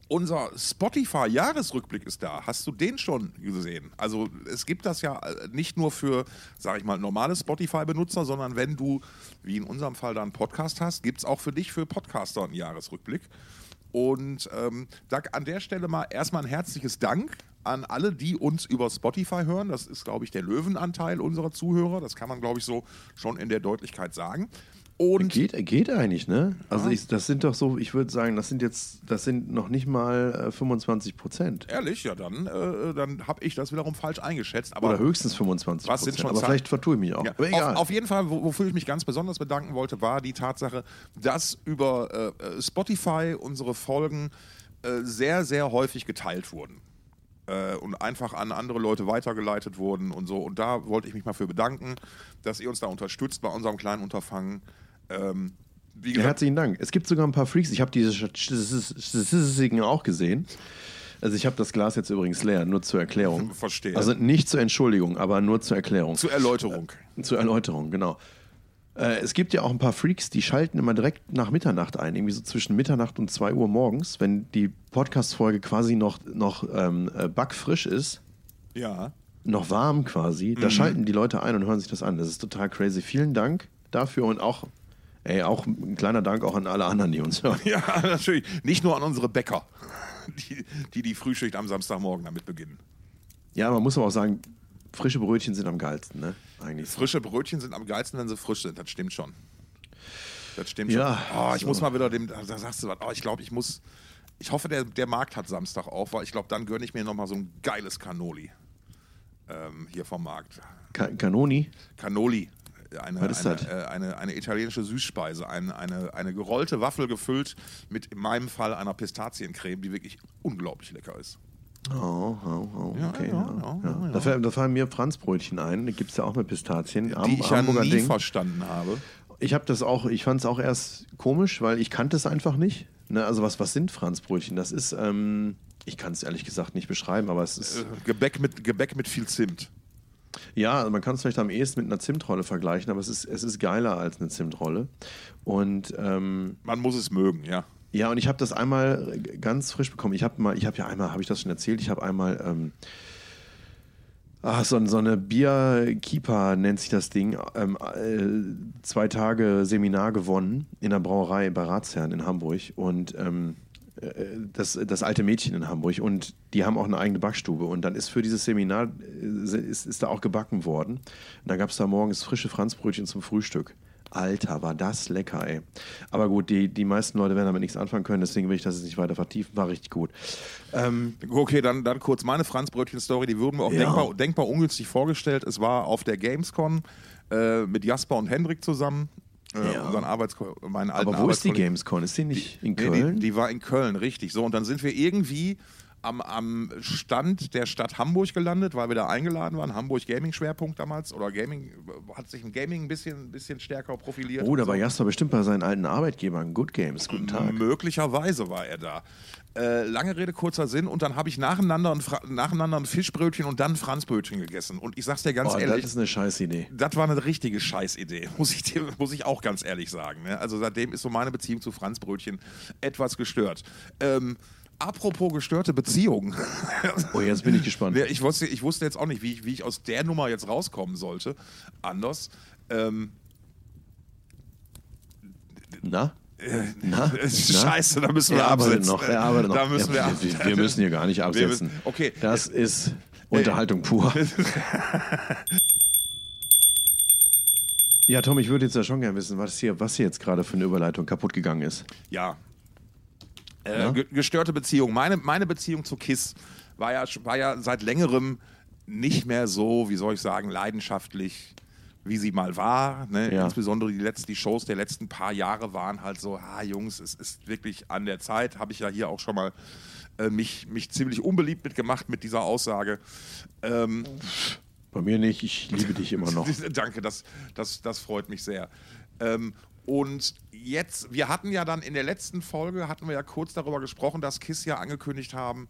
unser Spotify-Jahresrückblick ist da. Hast du den schon gesehen? Also es gibt das ja äh, nicht nur für, sage ich mal, normale Spotify-Benutzer, sondern wenn du, wie in unserem Fall, da einen Podcast hast, gibt es auch für dich, für Podcaster, einen Jahresrückblick. Und ähm, an der Stelle mal erstmal ein herzliches Dank an alle, die uns über Spotify hören. Das ist, glaube ich, der Löwenanteil unserer Zuhörer. Das kann man, glaube ich, so schon in der Deutlichkeit sagen. Und geht, geht eigentlich, ne? Also ich, das sind doch so, ich würde sagen, das sind jetzt, das sind noch nicht mal äh, 25 Prozent. Ehrlich, ja, dann, äh, dann habe ich das wiederum falsch eingeschätzt. Aber Oder höchstens 25 was sind schon Aber vielleicht vertue ich mich auch. Ja. Aber egal. Auf, auf, jeden Fall, wofür ich mich ganz besonders bedanken wollte, war die Tatsache, dass über äh, Spotify unsere Folgen äh, sehr, sehr häufig geteilt wurden äh, und einfach an andere Leute weitergeleitet wurden und so. Und da wollte ich mich mal für bedanken, dass ihr uns da unterstützt bei unserem kleinen Unterfangen. Ähm, wie gesagt, Herzlichen Dank. Es gibt sogar ein paar Freaks. Ich habe diese Statistiken auch gesehen. Also ich habe das Glas jetzt übrigens leer, nur zur Erklärung. Verstehe. Also nicht zur Entschuldigung, aber nur zur Erklärung. Zur Erläuterung. Äh, zur Erläuterung, genau. Äh, es gibt ja auch ein paar Freaks, die schalten immer direkt nach Mitternacht ein, irgendwie so zwischen Mitternacht und 2 Uhr morgens, wenn die Podcast-Folge quasi noch, noch ähm, äh, backfrisch ist. Ja. Noch warm quasi. Da mhm. schalten die Leute ein und hören sich das an. Das ist total crazy. Vielen Dank dafür und auch Ey, auch ein kleiner Dank auch an alle anderen, die uns hören. Ja, natürlich. Nicht nur an unsere Bäcker, die die, die Frühschicht am Samstagmorgen damit beginnen. Ja, man muss aber auch sagen, frische Brötchen sind am geilsten, ne? Eigentlich. Frische Brötchen sind am geilsten, wenn sie frisch sind. Das stimmt schon. Das stimmt ja, schon. Oh, ich so. muss mal wieder dem, da sagst du was, oh, ich glaube, ich muss, ich hoffe, der, der Markt hat Samstag auf, weil ich glaube, dann gönne ich mir nochmal so ein geiles Cannoli ähm, hier vom Markt. Ka Canoni? Cannoli eine, eine, äh, eine, eine, italienische Süßspeise, eine, eine, eine gerollte Waffel gefüllt mit in meinem Fall einer Pistaziencreme, die wirklich unglaublich lecker ist. Oh, oh, oh, okay. Ja, ja, ja, da, fallen, da, fallen mir Franzbrötchen ein, die gibt es ja auch mit Pistazien. Die Am, ich ja nie Ding. verstanden habe. Ich habe das auch, ich fand es auch erst komisch, weil ich kannte es einfach nicht. Ne, also was, was sind Franzbrötchen? Das ist, ähm, ich kann es ehrlich gesagt nicht beschreiben, aber es ist... Äh, Gebäck mit, Gebäck mit viel Zimt. Ja, also man kann es vielleicht am ehesten mit einer Zimtrolle vergleichen, aber es ist, es ist geiler als eine Zimtrolle. Und ähm, man muss es mögen, ja. Ja, und ich habe das einmal ganz frisch bekommen. Ich habe mal, ich habe ja einmal, habe ich das schon erzählt, ich habe einmal ähm, Ach, so, so eine Bierkeeper nennt sich das Ding. Ähm, äh, zwei Tage Seminar gewonnen in der Brauerei bei Ratsherrn in Hamburg. Und ähm, äh, das, das alte Mädchen in Hamburg und die haben auch eine eigene Backstube und dann ist für dieses Seminar äh, ist, ist da auch gebacken worden. Und da gab es da morgens frische Franzbrötchen zum Frühstück. Alter, war das lecker, ey. Aber gut, die, die meisten Leute werden damit nichts anfangen können, deswegen will ich das jetzt nicht weiter vertiefen. War richtig gut. Ähm, okay, dann, dann kurz meine Franzbrötchen-Story. Die wurden mir auch ja. denkbar, denkbar ungünstig vorgestellt. Es war auf der Gamescom äh, mit Jasper und Hendrik zusammen. Äh, ja. unseren Arbeits meinen alten Aber wo ist die Gamescom? Ist die nicht in Köln? Nee, die, die, war in Köln, richtig. So, und dann sind wir irgendwie am, am Stand der Stadt Hamburg gelandet, weil wir da eingeladen waren. Hamburg Gaming-Schwerpunkt damals. Oder Gaming, hat sich im Gaming ein bisschen, bisschen stärker profiliert. Oh, da war so. Jasper bestimmt bei seinen alten Arbeitgebern. Good Games, guten Tag. Möglicherweise war er da. Äh, lange Rede, kurzer Sinn. Und dann habe ich nacheinander ein, nacheinander ein Fischbrötchen und dann ein Franzbrötchen gegessen. Und ich sag's dir ganz oh, ehrlich. Das ist eine Scheißidee. Das war eine richtige Scheißidee, muss ich, dir, muss ich auch ganz ehrlich sagen. Ne? Also seitdem ist so meine Beziehung zu Franzbrötchen etwas gestört. Ähm, Apropos gestörte Beziehungen. Oh, jetzt bin ich gespannt. Ich wusste, ich wusste jetzt auch nicht, wie ich, wie ich aus der Nummer jetzt rauskommen sollte. Anders. Ähm, Na? Äh, Na? Scheiße, da müssen wir er absetzen. Noch, er arbeitet noch. Da müssen ja, wir, wir, wir, müssen hier gar nicht absetzen. Müssen, okay. Das ist Unterhaltung pur. ja, Tom, ich würde jetzt ja schon gerne wissen, was hier, was hier jetzt gerade für eine Überleitung kaputt gegangen ist. Ja, äh, ja? gestörte Beziehung. Meine, meine Beziehung zu KISS war ja, war ja seit längerem nicht mehr so, wie soll ich sagen, leidenschaftlich, wie sie mal war. Ne? Ja. Insbesondere die, letzten, die Shows der letzten paar Jahre waren halt so, ah Jungs, es ist wirklich an der Zeit. Habe ich ja hier auch schon mal äh, mich, mich ziemlich unbeliebt mitgemacht mit dieser Aussage. Ähm, Bei mir nicht, ich liebe dich immer noch. Danke, das, das, das freut mich sehr. Ähm, Und jetzt, wir hatten ja dann in der letzten Folge, hatten wir ja kurz darüber gesprochen, dass KISS ja angekündigt haben,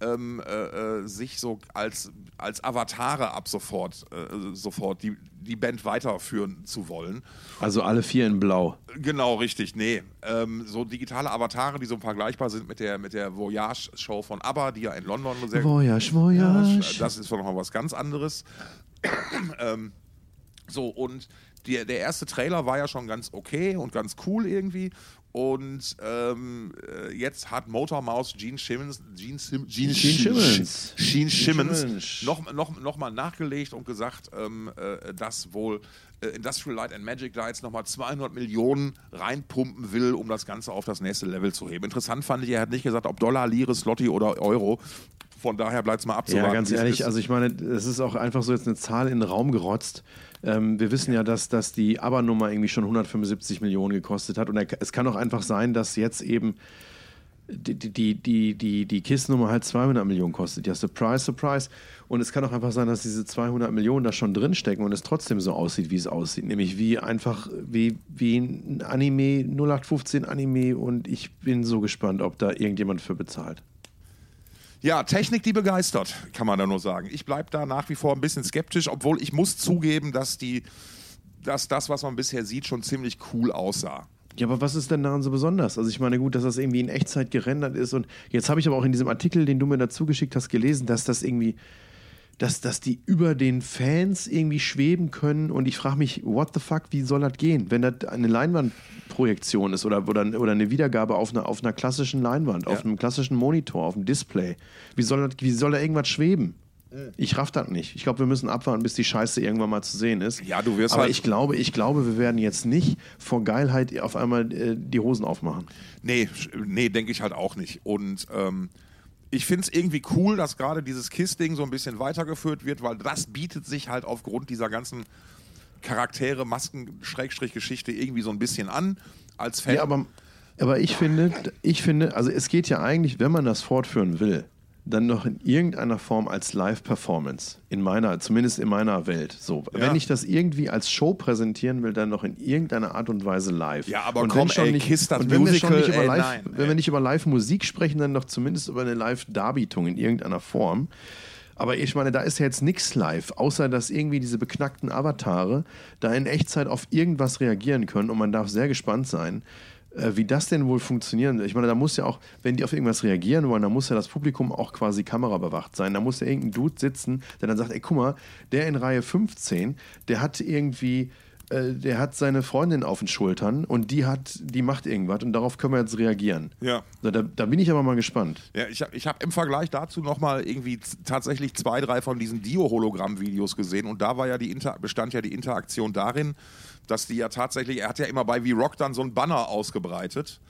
ähm, äh, äh, sich so als, als Avatare ab sofort, äh, sofort die, die Band weiterführen zu wollen. Also alle vier in Blau. Genau, richtig. Nee, ähm, so digitale Avatare, die so vergleichbar sind mit der, mit der Voyage-Show von ABBA, die ja in London sehr... Voyage, Voyage. Das ist doch noch was ganz anderes. ähm, so, und die, der erste Trailer war ja schon ganz okay und ganz cool irgendwie. Und ähm, äh, jetzt hat Motor Mouse Gene Simmons, Gene, Sim, Gene, Gene Simmons, Gene Simmons noch, noch, noch mal nachgelegt und gesagt, ähm, äh, dass wohl äh, Industrial Light and Magic da jetzt nochmal 200 Millionen reinpumpen will, um das Ganze auf das nächste Level zu heben. Interessant fand ich, er hat nicht gesagt, ob Dollar, Lire, Slotty oder Euro. Von daher bleibt es mal abzuwarten. Ja, ganz ehrlich, also ich meine, es ist auch einfach so jetzt eine Zahl in den Raum gerotzt. Ähm, wir wissen ja, dass, dass die ABBA-Nummer irgendwie schon 175 Millionen gekostet hat. Und es kann auch einfach sein, dass jetzt eben die, die, die, die, die KISS-Nummer halt 200 Millionen kostet. Ja, surprise, surprise. Und es kann auch einfach sein, dass diese 200 Millionen da schon drinstecken und es trotzdem so aussieht, wie es aussieht. Nämlich wie einfach, wie, wie ein Anime, 0815 Anime. Und ich bin so gespannt, ob da irgendjemand für bezahlt. Ja, Technik, die begeistert, kann man da nur sagen. Ich bleibe da nach wie vor ein bisschen skeptisch, obwohl ich muss zugeben, dass, die, dass das, was man bisher sieht, schon ziemlich cool aussah. Ja, aber was ist denn daran so besonders? Also ich meine, gut, dass das irgendwie in Echtzeit gerendert ist und jetzt habe ich aber auch in diesem Artikel, den du mir dazu geschickt hast, gelesen, dass das irgendwie dass, dass die über den Fans irgendwie schweben können. Und ich frage mich, what the fuck, wie soll das gehen? Wenn das eine Leinwandprojektion ist oder, oder, oder eine Wiedergabe auf einer, auf einer klassischen Leinwand, ja. auf einem klassischen Monitor, auf einem Display, wie soll, das, wie soll da irgendwas schweben? Ich raff das nicht. Ich glaube, wir müssen abwarten, bis die Scheiße irgendwann mal zu sehen ist. Ja, du wirst Aber halt ich glaube, ich glaube, wir werden jetzt nicht vor Geilheit auf einmal äh, die Hosen aufmachen. Nee, nee, denke ich halt auch nicht. Und ähm, ich finde es irgendwie cool, dass gerade dieses KISS-Ding so ein bisschen weitergeführt wird, weil das bietet sich halt aufgrund dieser ganzen Charaktere, Masken, Schrägstrich Geschichte irgendwie so ein bisschen an als Fan. Ja, aber, aber ich finde, ich finde, also es geht ja eigentlich, wenn man das fortführen will, dann noch in irgendeiner Form als Live-Performance. In meiner, zumindest in meiner Welt. So. Ja. Wenn ich das irgendwie als Show präsentieren will, dann noch in irgendeiner Art und Weise live. Ja, aber und komm, schon ey, nicht, Kiss das wenn Musical, wir schon nicht über ey, live, nein, wenn ey. wir nicht über Live-Musik sprechen, dann doch zumindest über eine Live-Darbietung in irgendeiner Form. Aber ich meine, da ist ja jetzt nichts live, außer dass irgendwie diese beknackten Avatare da in Echtzeit auf irgendwas reagieren können und man darf sehr gespannt sein, wie das denn wohl funktionieren Ich meine, da muss ja auch, wenn die auf irgendwas reagieren wollen, dann muss ja das Publikum auch quasi kamerabewacht sein. Da muss ja irgendein Dude sitzen, der dann sagt, ey, guck mal, der in Reihe 15, der hat irgendwie äh, der hat seine Freundin auf den Schultern und die hat, die macht irgendwas und darauf können wir jetzt reagieren. Ja. Da, da, da bin ich aber mal gespannt. Ja, ich habe ich hab im Vergleich dazu nochmal irgendwie tatsächlich zwei, drei von diesen Dio-Hologramm-Videos gesehen und da war ja die Inter bestand ja die Interaktion darin, dass die ja tatsächlich, er hat ja immer bei V-Rock dann so ein Banner ausgebreitet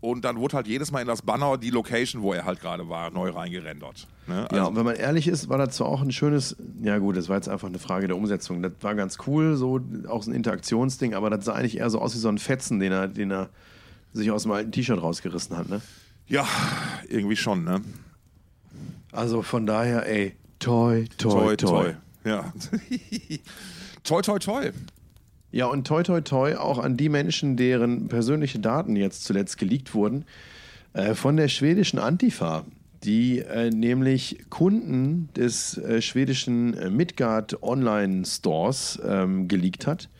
und dann wurde halt jedes Mal in das Banner die Location, wo er halt gerade war, neu reingerendert. Ne? Ja, Also- und wenn man ehrlich ist, war das zwar auch ein schönes, ja gut, das war jetzt einfach eine Frage der Umsetzung. Das war ganz cool, so auch so ein Interaktionsding, aber das sah eigentlich eher so aus wie so ein Fetzen, den er, den er sich aus dem alten T-Shirt rausgerissen hat. Ne? ja, irgendwie schon, ne? Also von daher, ey, toi, toi, toi. Ja. toi, toi, toi. Ja, und toi, toi, toi auch an die Menschen, deren persönliche Daten jetzt zuletzt geleakt wurden, äh, von der schwedischen Antifa, die äh, nämlich Kunden des äh, schwedischen äh, Midgard Online Stores ähm, geleakt hat.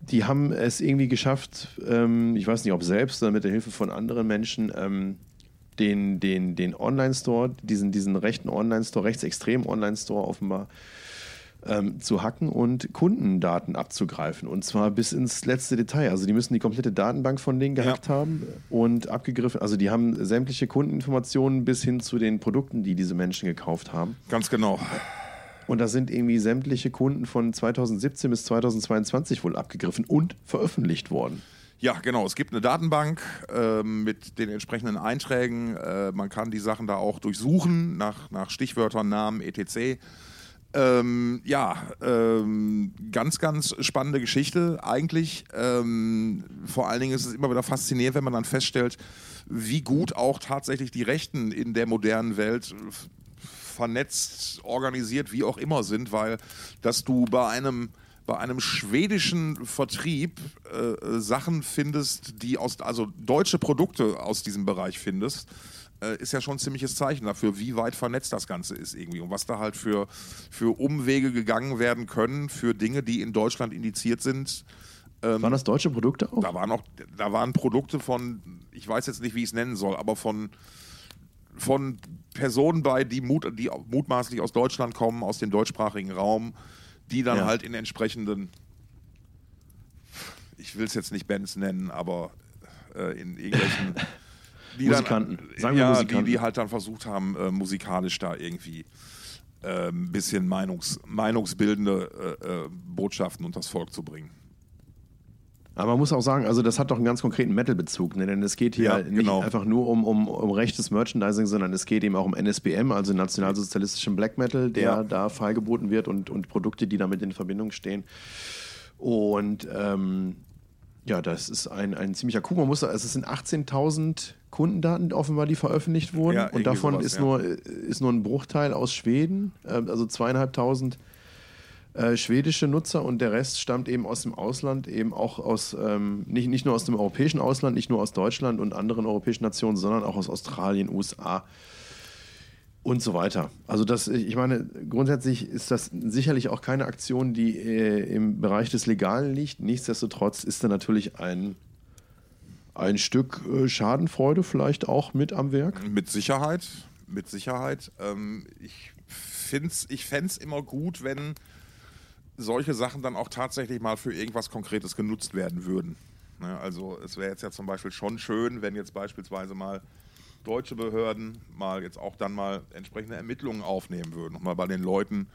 Die haben es irgendwie geschafft, ähm, ich weiß nicht, ob selbst oder mit der Hilfe von anderen Menschen, ähm, den, den, den Online-Store, diesen, diesen rechten Online-Store, rechtsextremen Online-Store offenbar, ähm, zu hacken und Kundendaten abzugreifen. Und zwar bis ins letzte Detail. Also die müssen die komplette Datenbank von denen gehackt haben und abgegriffen. Also die haben sämtliche Kundeninformationen bis hin zu den Produkten, die diese Menschen gekauft haben. Ganz genau. Und da sind irgendwie sämtliche Kunden von 2017 bis 2022 wohl abgegriffen und veröffentlicht worden. Ja, genau. Es gibt eine Datenbank ähm, mit den entsprechenden Einträgen. Äh, man kann die Sachen da auch durchsuchen nach, nach Stichwörtern, Namen, etc. Ähm, ja, ähm, ganz, ganz spannende Geschichte eigentlich. Ähm, vor allen Dingen ist es immer wieder faszinierend, wenn man dann feststellt, wie gut auch tatsächlich die Rechten in der modernen Welt vernetzt, organisiert, wie auch immer sind, weil dass du bei einem bei einem schwedischen Vertrieb äh, Sachen findest, die aus, also deutsche Produkte aus diesem Bereich findest, äh, ist ja schon ein ziemliches Zeichen dafür, wie weit vernetzt das Ganze ist irgendwie und was da halt für, für Umwege gegangen werden können für Dinge, die in Deutschland indiziert sind. Ähm, waren das deutsche Produkte auch? Da waren auch, da waren Produkte von, ich weiß jetzt nicht, wie ich es nennen soll, aber von, von Personen bei, die, mut, die mutmaßlich aus Deutschland kommen, aus dem deutschsprachigen Raum, die dann ja. halt in entsprechenden, ich will es jetzt nicht Bands nennen, aber äh, in irgendwelchen die Musikanten, dann, sagen wir ja, Musikanten. Die, die halt dann versucht haben, äh, musikalisch da irgendwie äh, ein bisschen Meinungs, meinungsbildende äh, äh, Botschaften unter das Volk zu bringen. Aber man muss auch sagen, also das hat doch einen ganz konkreten Metal-Bezug, ne? denn es geht hier ja, nicht genau. einfach nur um, um, um rechtes Merchandising, sondern es geht eben auch um NSBM, also nationalsozialistischen Black Metal, der ja. da feilgeboten wird und, und Produkte, die damit in Verbindung stehen. Und ähm, ja, das ist ein, ein ziemlicher Coup. Man muss sagen, es sind 18.000 Kundendaten offenbar, die veröffentlicht wurden. Ja, und davon sowas, ist, ja. nur, ist nur ein Bruchteil aus Schweden, äh, also zweieinhalbtausend äh, schwedische Nutzer und der Rest stammt eben aus dem Ausland, eben auch aus, ähm, nicht, nicht nur aus dem europäischen Ausland, nicht nur aus Deutschland und anderen europäischen Nationen, sondern auch aus Australien, USA und so weiter. Also das, ich meine, grundsätzlich ist das sicherlich auch keine Aktion, die äh, im Bereich des Legalen liegt. Nichtsdestotrotz ist da natürlich ein, ein Stück äh, Schadenfreude vielleicht auch mit am Werk. Mit Sicherheit, mit Sicherheit. Ähm, ich ich fände es immer gut, wenn solche Sachen dann auch tatsächlich mal für irgendwas Konkretes genutzt werden würden. Ne, also es wäre jetzt ja zum Beispiel schon schön, wenn jetzt beispielsweise mal deutsche Behörden mal jetzt auch dann mal entsprechende Ermittlungen aufnehmen würden. Nochmal bei den Leuten,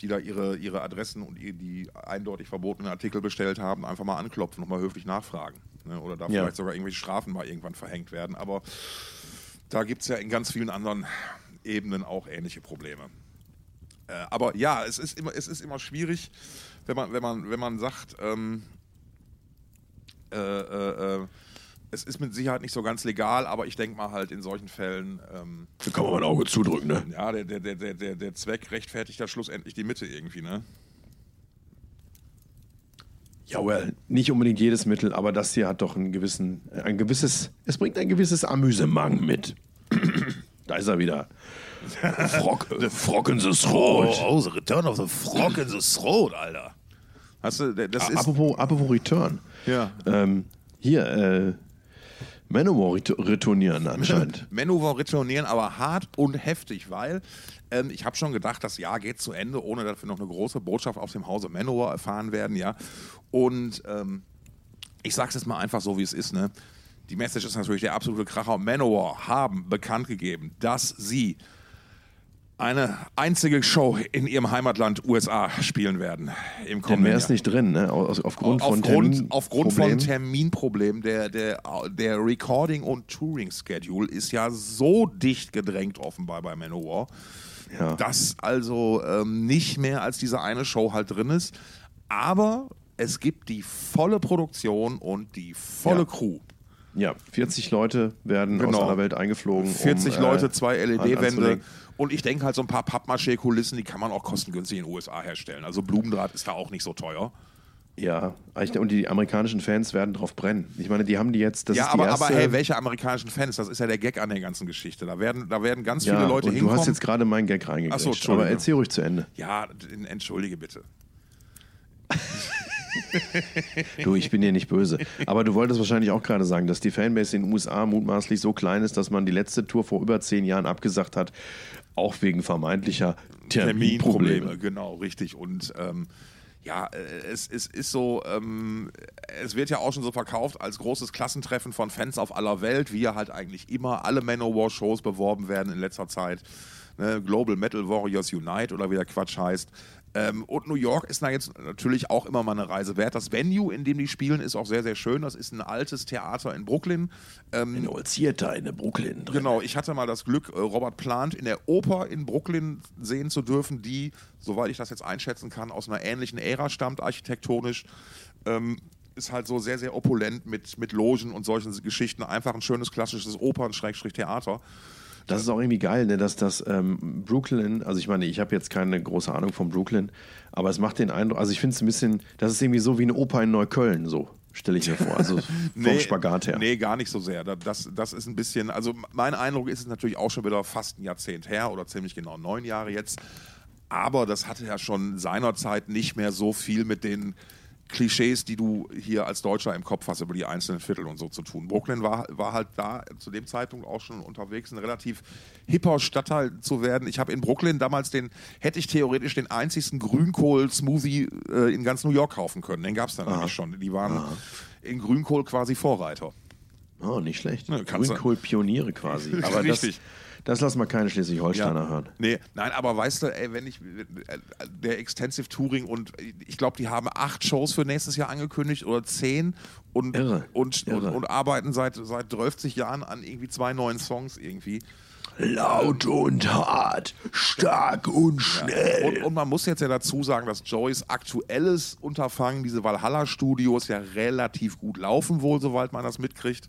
die da ihre, ihre Adressen und die eindeutig verbotenen Artikel bestellt haben, einfach mal anklopfen, nochmal höflich nachfragen. Ne? Oder da ja. vielleicht sogar irgendwelche Strafen mal irgendwann verhängt werden. Aber da gibt es ja in ganz vielen anderen Ebenen auch ähnliche Probleme. Äh, aber ja, es ist immer, es ist immer schwierig, wenn man, wenn man, wenn man sagt, ähm, äh, äh, äh es ist mit Sicherheit nicht so ganz legal, aber ich denke mal halt in solchen Fällen. Ähm, da kann man mal ein Auge zudrücken, ne? Ja, der, der, der, der, der Zweck rechtfertigt ja schlussendlich die Mitte irgendwie, ne? Ja, well, nicht unbedingt jedes Mittel, aber das hier hat doch ein gewissen, ein gewisses, es bringt ein gewisses Amüsement mit. da ist er wieder. Frog, the Frog in the Throat. Oh, oh, the Return of the Frog in the Throat, Alter. Hast du, das ist apropos, apropos Return. Ja. Ähm, hier, äh, Manowar retournieren anscheinend. Manowar retournieren, aber hart und heftig, weil ähm, ich habe schon gedacht, das Jahr geht zu Ende, ohne dass wir noch eine große Botschaft aus dem Hause Manowar erfahren werden, ja. Und ähm, ich sage es jetzt mal einfach so, wie es ist, ne? Die Message ist natürlich der absolute Kracher. Manowar haben bekannt gegeben, dass sie eine einzige Show in ihrem Heimatland USA spielen werden im kommenden mehr ist nicht drin, ne? aufgrund, von Termin aufgrund von Terminproblemen. Der, der, der Recording- und Touring-Schedule ist ja so dicht gedrängt offenbar bei Manowar, ja. dass also ähm, nicht mehr als diese eine Show halt drin ist. Aber es gibt die volle Produktion und die volle ja. Crew. Ja, 40 Leute werden genau. aus aller Welt eingeflogen. 40 um, Leute, äh, zwei LED-Wände. Und ich denke halt, so ein paar Pappmaché-Kulissen, die kann man auch kostengünstig in den USA herstellen. Also Blumendraht ist da auch nicht so teuer. Ja, und die amerikanischen Fans werden drauf brennen. Ich meine, die haben die jetzt. ja, aber, aber hey, welche amerikanischen Fans? Das ist ja der Gag an der ganzen Geschichte. Da werden, da werden ganz ja, viele Leute und hinkommen. Du hast jetzt gerade meinen Gag reingekriegt. Achso, aber erzähl ruhig zu Ende. Ja, entschuldige bitte. du, ich bin dir nicht böse. Aber du wolltest wahrscheinlich auch gerade sagen, dass die Fanbase in den USA mutmaßlich so klein ist, dass man die letzte Tour vor über zehn Jahren abgesagt hat, auch wegen vermeintlicher Terminprobleme. Terminprobleme genau, richtig. Und ähm, ja, äh, es, es ist so, ähm, es wird ja auch schon so verkauft als großes Klassentreffen von Fans auf aller Welt, wie ja halt eigentlich immer alle Manowar-Shows beworben werden in letzter Zeit. Ne? Global Metal Warriors Unite oder wie der Quatsch heißt. Ähm, und New York ist da jetzt natürlich auch immer mal eine Reise wert. Das Venue, in dem die spielen, ist auch sehr, sehr schön. Das ist ein altes Theater in Brooklyn. Ähm, in Old Theater in Brooklyn. Drin. Genau, ich hatte mal das Glück, äh, Robert Plant in der Oper in Brooklyn sehen zu dürfen, die, soweit ich das jetzt einschätzen kann, aus einer ähnlichen Ära stammt, architektonisch. Ähm, ist halt so sehr, sehr opulent mit, mit Logen und solchen Geschichten. Einfach ein schönes klassisches Opern-Theater. Das ist auch irgendwie geil, ne, dass das ähm, Brooklyn, also ich meine, ich habe jetzt keine große Ahnung von Brooklyn, aber es macht den Eindruck, also ich finde es ein bisschen, das ist irgendwie so wie eine Oper in Neukölln, so stelle ich mir vor. Also vom Spagat her. Nee, gar nicht so sehr. Das, das ist ein bisschen, also mein Eindruck ist es natürlich auch schon wieder fast ein Jahrzehnt her oder ziemlich genau neun Jahre jetzt. Aber das hatte ja schon seinerzeit nicht mehr so viel mit den Klischees, die du hier als Deutscher im Kopf hast, über die einzelnen Viertel und so zu tun. Brooklyn war, war halt da zu dem Zeitpunkt auch schon unterwegs, ein relativ hipper Stadtteil zu werden. Ich habe in Brooklyn damals den, hätte ich theoretisch den einzigsten Grünkohl-Smoothie äh, in ganz New York kaufen können. Den gab es dann Aha. nämlich schon. Die waren Aha. in Grünkohl quasi Vorreiter. Oh, nicht schlecht. Ne, Grünkohl-Pioniere quasi. Aber Richtig. Das, das lassen wir keine Schleswig-Holsteiner ja. hören. Nee, nein, aber weißt du, ey, wenn ich der Extensive Touring und ich glaube, die haben acht Shows für nächstes Jahr angekündigt oder zehn und, Irre. Und, Irre. und, und, arbeiten seit, seit 30 Jahren an irgendwie zwei neuen Songs irgendwie. Laut und hart, stark und schnell. Ja. Und, und, man muss jetzt ja dazu sagen, dass Joys aktuelles Unterfangen, diese Valhalla-Studios, ja relativ gut laufen wohl, soweit man das mitkriegt.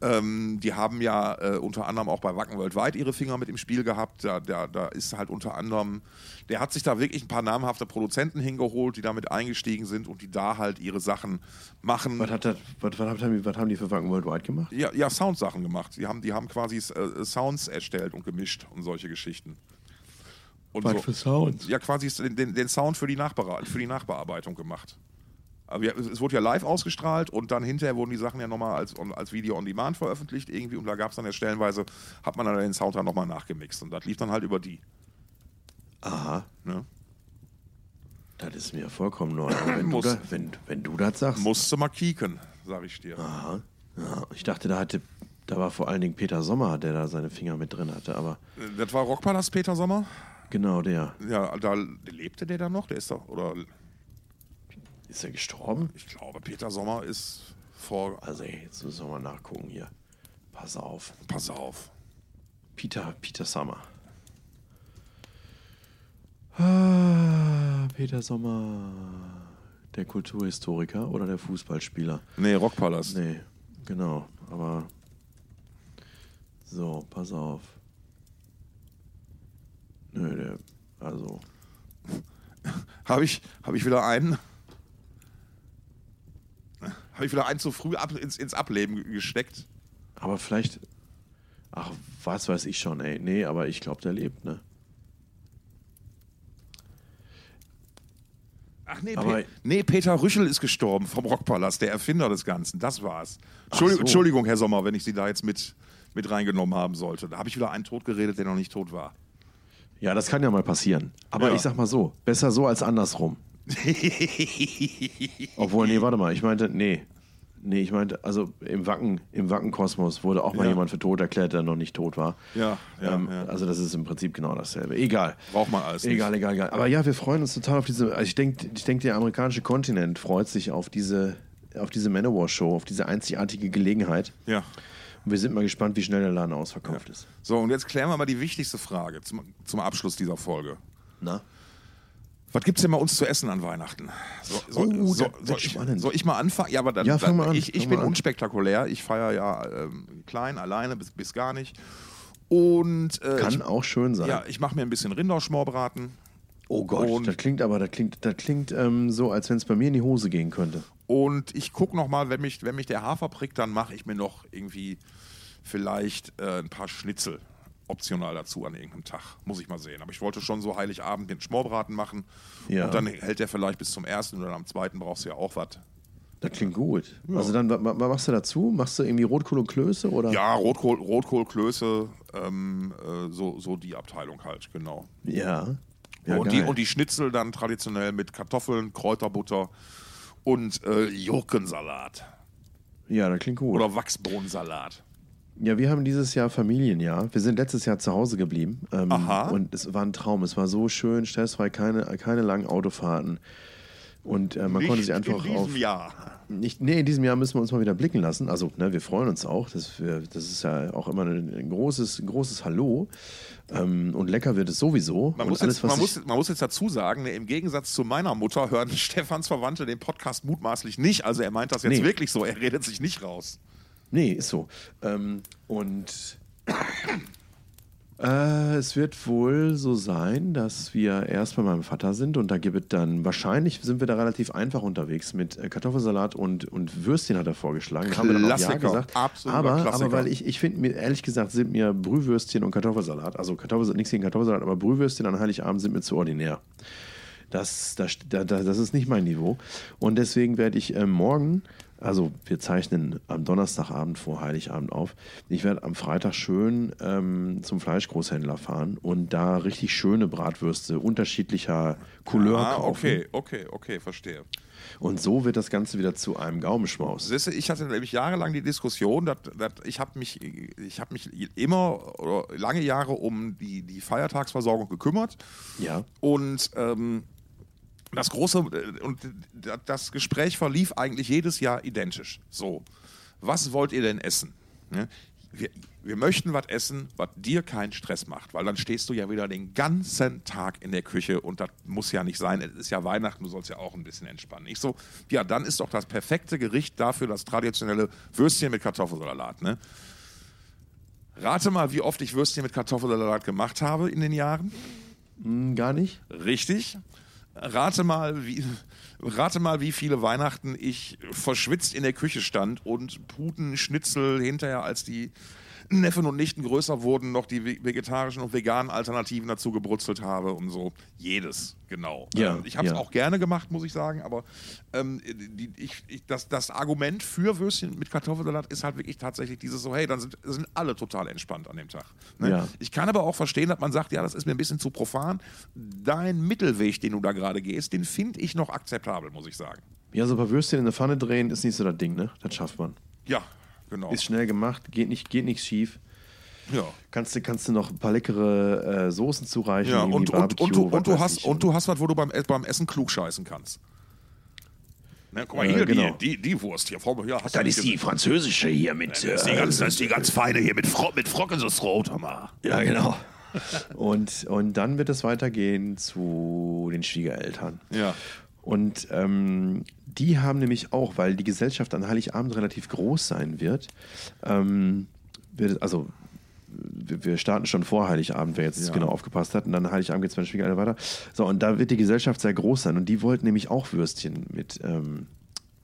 Ähm, die haben ja äh, unter anderem auch bei Wacken Worldwide ihre Finger mit im Spiel gehabt. Da, da, da ist halt unter anderem, der hat sich da wirklich ein paar namhafte Produzenten hingeholt, die damit eingestiegen sind und die da halt ihre Sachen machen. Was, hat das, was, was, haben, die, was haben die für Wacken Worldwide gemacht? Ja, ja Soundsachen gemacht. Die haben, die haben quasi äh, Sounds erstellt und gemischt und solche Geschichten. Und was so. für Sounds? Ja, quasi den, den Sound für die, für die Nachbearbeitung gemacht. Aber es wurde ja live ausgestrahlt und dann hinterher wurden die Sachen ja nochmal als, als Video on Demand veröffentlicht irgendwie und da gab es dann ja stellenweise, hat man dann den Sound dann nochmal nachgemixt und das lief dann halt über die. Aha. Ne? Das ist mir vollkommen neu. Wenn, du, da, wenn, wenn du das sagst. Musste mal kieken, sag ich dir. Aha. Ja, ich dachte, da hatte, da war vor allen Dingen Peter Sommer, der da seine Finger mit drin hatte, aber. Das war Rockpalast Peter Sommer? Genau, der. Ja, da lebte der da noch? Der ist doch, oder ist er gestorben? Ich glaube, Peter Sommer ist vor. Also, ey, jetzt müssen wir mal nachgucken hier. Pass auf. Pass auf. Peter, Peter Sommer. Ah, Peter Sommer. Der Kulturhistoriker oder der Fußballspieler? Nee, Rockpalast. Nee, genau. Aber. So, pass auf. Nö, der. Also. Habe ich, hab ich wieder einen? Habe ich wieder einen zu früh ab, ins, ins Ableben gesteckt. Aber vielleicht. Ach, was weiß ich schon, ey. Nee, aber ich glaube, der lebt, ne? Ach nee, Pe nee, Peter Rüschel ist gestorben vom Rockpalast, der Erfinder des Ganzen. Das war's. Entschuldigung, so. Entschuldigung, Herr Sommer, wenn ich Sie da jetzt mit, mit reingenommen haben sollte. Da habe ich wieder einen tot geredet, der noch nicht tot war. Ja, das kann ja mal passieren. Aber ja. ich sag mal so, besser so als andersrum. Obwohl, nee, warte mal, ich meinte, nee. Nee, ich meinte, also im Wacken, im Wackenkosmos wurde auch mal ja. jemand für tot erklärt, der noch nicht tot war. Ja, ja, ähm, ja, Also das ist im Prinzip genau dasselbe. Egal. Braucht man alles. Egal, nicht. egal, egal. Aber ja, wir freuen uns total auf diese. Also ich denke, ich denk, der amerikanische Kontinent freut sich auf diese, auf diese Manowar-Show, auf diese einzigartige Gelegenheit. Ja. Und wir sind mal gespannt, wie schnell der Laden ausverkauft ist. So, und jetzt klären wir mal die wichtigste Frage zum, zum Abschluss dieser Folge. Na? Was gibt es denn bei uns zu essen an Weihnachten? So, so, oh, so, soll, ich, soll, ich, mal anfangen? Ja, aber dann, ja, dann an, ich, ich bin unspektakulär. Ich feiere ja ähm, klein, alleine, bis, bis gar nicht. Und, äh, Kann ich, auch schön sein. Ja, ich mache mir ein bisschen Rinderschmorbraten. Oh Gott, und, das klingt aber, das klingt, das klingt ähm, so, als wenn es bei mir in die Hose gehen könnte. Und ich gucke nochmal, wenn mich, wenn mich der Hafer prickt, dann mache ich mir noch irgendwie vielleicht äh, ein paar Schnitzel optional dazu an irgendeinem Tag. Muss ich mal sehen. Aber ich wollte schon so Heiligabend den Schmorbraten machen. Ja. Und dann hält der vielleicht bis zum ersten oder am zweiten brauchst du ja auch was. Das klingt gut. Ja. Also dann, was machst du dazu? Machst du irgendwie Rotkohl und Klöße? Oder? Ja, Rotkohl, Rotkohl Klöße, ähm, äh, so, so die Abteilung halt, genau. Ja. ja und, die, und die Schnitzel dann traditionell mit Kartoffeln, Kräuterbutter und äh, Jurkensalat. Ja, das klingt gut. Oder Wachsbohnensalat. Ja, wir haben dieses Jahr Familienjahr. Wir sind letztes Jahr zu Hause geblieben. Ähm, Aha. Und es war ein Traum. Es war so schön, stressfrei, keine, keine langen Autofahrten. Und äh, man nicht konnte sich einfach in diesem auf. Jahr. Nicht, nee, in diesem Jahr müssen wir uns mal wieder blicken lassen. Also, ne, wir freuen uns auch. Das, wir, das ist ja auch immer ein, ein großes, großes Hallo. Ähm, und lecker wird es sowieso. Man, muss, alles, jetzt, man, muss, man muss, jetzt, dazu sagen, ne, im Gegensatz zu meiner Mutter hören Stefans Verwandte den Podcast mutmaßlich nicht. Also, er meint das jetzt nee. wirklich so. Er redet sich nicht raus. Nee, ist so. Ähm, und Äh, es wird wohl so sein, dass wir erst bei meinem Vater sind und da gibt es dann, wahrscheinlich sind wir da relativ einfach unterwegs mit äh, Kartoffelsalat und, und Würstchen hat er vorgeschlagen. Da haben wir dann auch ja Klassiker, gesagt. absoluter aber, Klassiker. aber weil ich, ich finde, mir ehrlich gesagt, sind mir Brühwürstchen und Kartoffelsalat, also Kartoffelsalat, nichts gegen Kartoffelsalat, aber Brühwürstchen an Heiligabend sind mir zu ordinär. Das, das, da- da- das ist nicht mein Niveau. Und deswegen werde ich äh, morgen, also wir zeichnen am Donnerstagabend vor Heiligabend auf, ich werde am Freitag schön ähm, zum Fleischgroßhändler fahren und da richtig schöne Bratwürste unterschiedlicher Couleur Ah, kaufen. okay, okay, okay, verstehe. Und so wird das Ganze wieder zu einem Gaumenschmaus. Siehste, ich hatte nämlich jahrelang die Diskussion, dass, dass ich habe mich, ich habe mich immer oder lange Jahre um die, die Feiertagsversorgung gekümmert. Ja. Und ähm, das große äh, und das Gespräch verlief eigentlich jedes Jahr identisch. So, was wollt ihr denn essen? Ne? Wir, wir möchten was essen, was dir keinen Stress macht, weil dann stehst du ja wieder den ganzen Tag in der Küche und das muss ja nicht sein. Es ist ja Weihnachten, du sollst ja auch ein bisschen entspannen. Ich so, ja, dann ist doch das perfekte Gericht dafür das traditionelle Würstchen mit Kartoffelsalat. Ne? Rate mal, wie oft ich Würstchen mit Kartoffelsalat gemacht habe in den Jahren. Hm, gar nicht? Richtig. Rate mal, wie, rate mal, wie viele Weihnachten ich verschwitzt in der Küche stand und Putenschnitzel hinterher, als die Neffen und Nichten größer wurden, noch die ve- vegetarischen und veganen Alternativen dazu gebrutzelt habe und so. Jedes, genau. Ja, Ähm, ich habe es ja. auch gerne gemacht, muss ich sagen, aber ähm, die, ich, ich, das, das Argument für Würstchen mit Kartoffelsalat ist halt wirklich tatsächlich dieses so, hey, dann sind, sind alle total entspannt an dem Tag. Ne? Ja. Ich kann aber auch verstehen, dass man sagt, ja, das ist mir ein bisschen zu profan. Dein Mittelweg, den du da gerade gehst, den finde ich noch akzeptabel, muss ich sagen. Ja, so ein paar Würstchen in eine Pfanne drehen ist nicht so das Ding, ne? Das schafft man. Ja, genau. Ist schnell gemacht, geht nicht, geht nichts schief. ja. Kannst du, kannst du noch ein paar leckere äh, Soßen zureichen? Ja, und, und, Barbecue, und, du, was und, du hast, ich. und du hast was, wo du beim, beim Essen klug scheißen kannst. Ne, guck mal, Äh, hier, genau. die, die, die Wurst hier. Vor, ja, hast Das nicht ist die gesehen. französische hier mit. Das ist die ganz, das ist die ganz feine hier mit, Fro mit Frockensausrot, Hammer. ja, genau. und, und dann wird es weitergehen zu den Schwiegereltern. Ja. Und ähm, die haben nämlich auch, weil die Gesellschaft an Heiligabend relativ groß sein wird, ähm, wird es- also wir starten schon vor Heiligabend, wer jetzt Ja. genau aufgepasst hat, und dann Heiligabend geht es bei den Schwiegereltern weiter. So, und da wird die Gesellschaft sehr groß sein und die wollten nämlich auch Würstchen mit, ähm,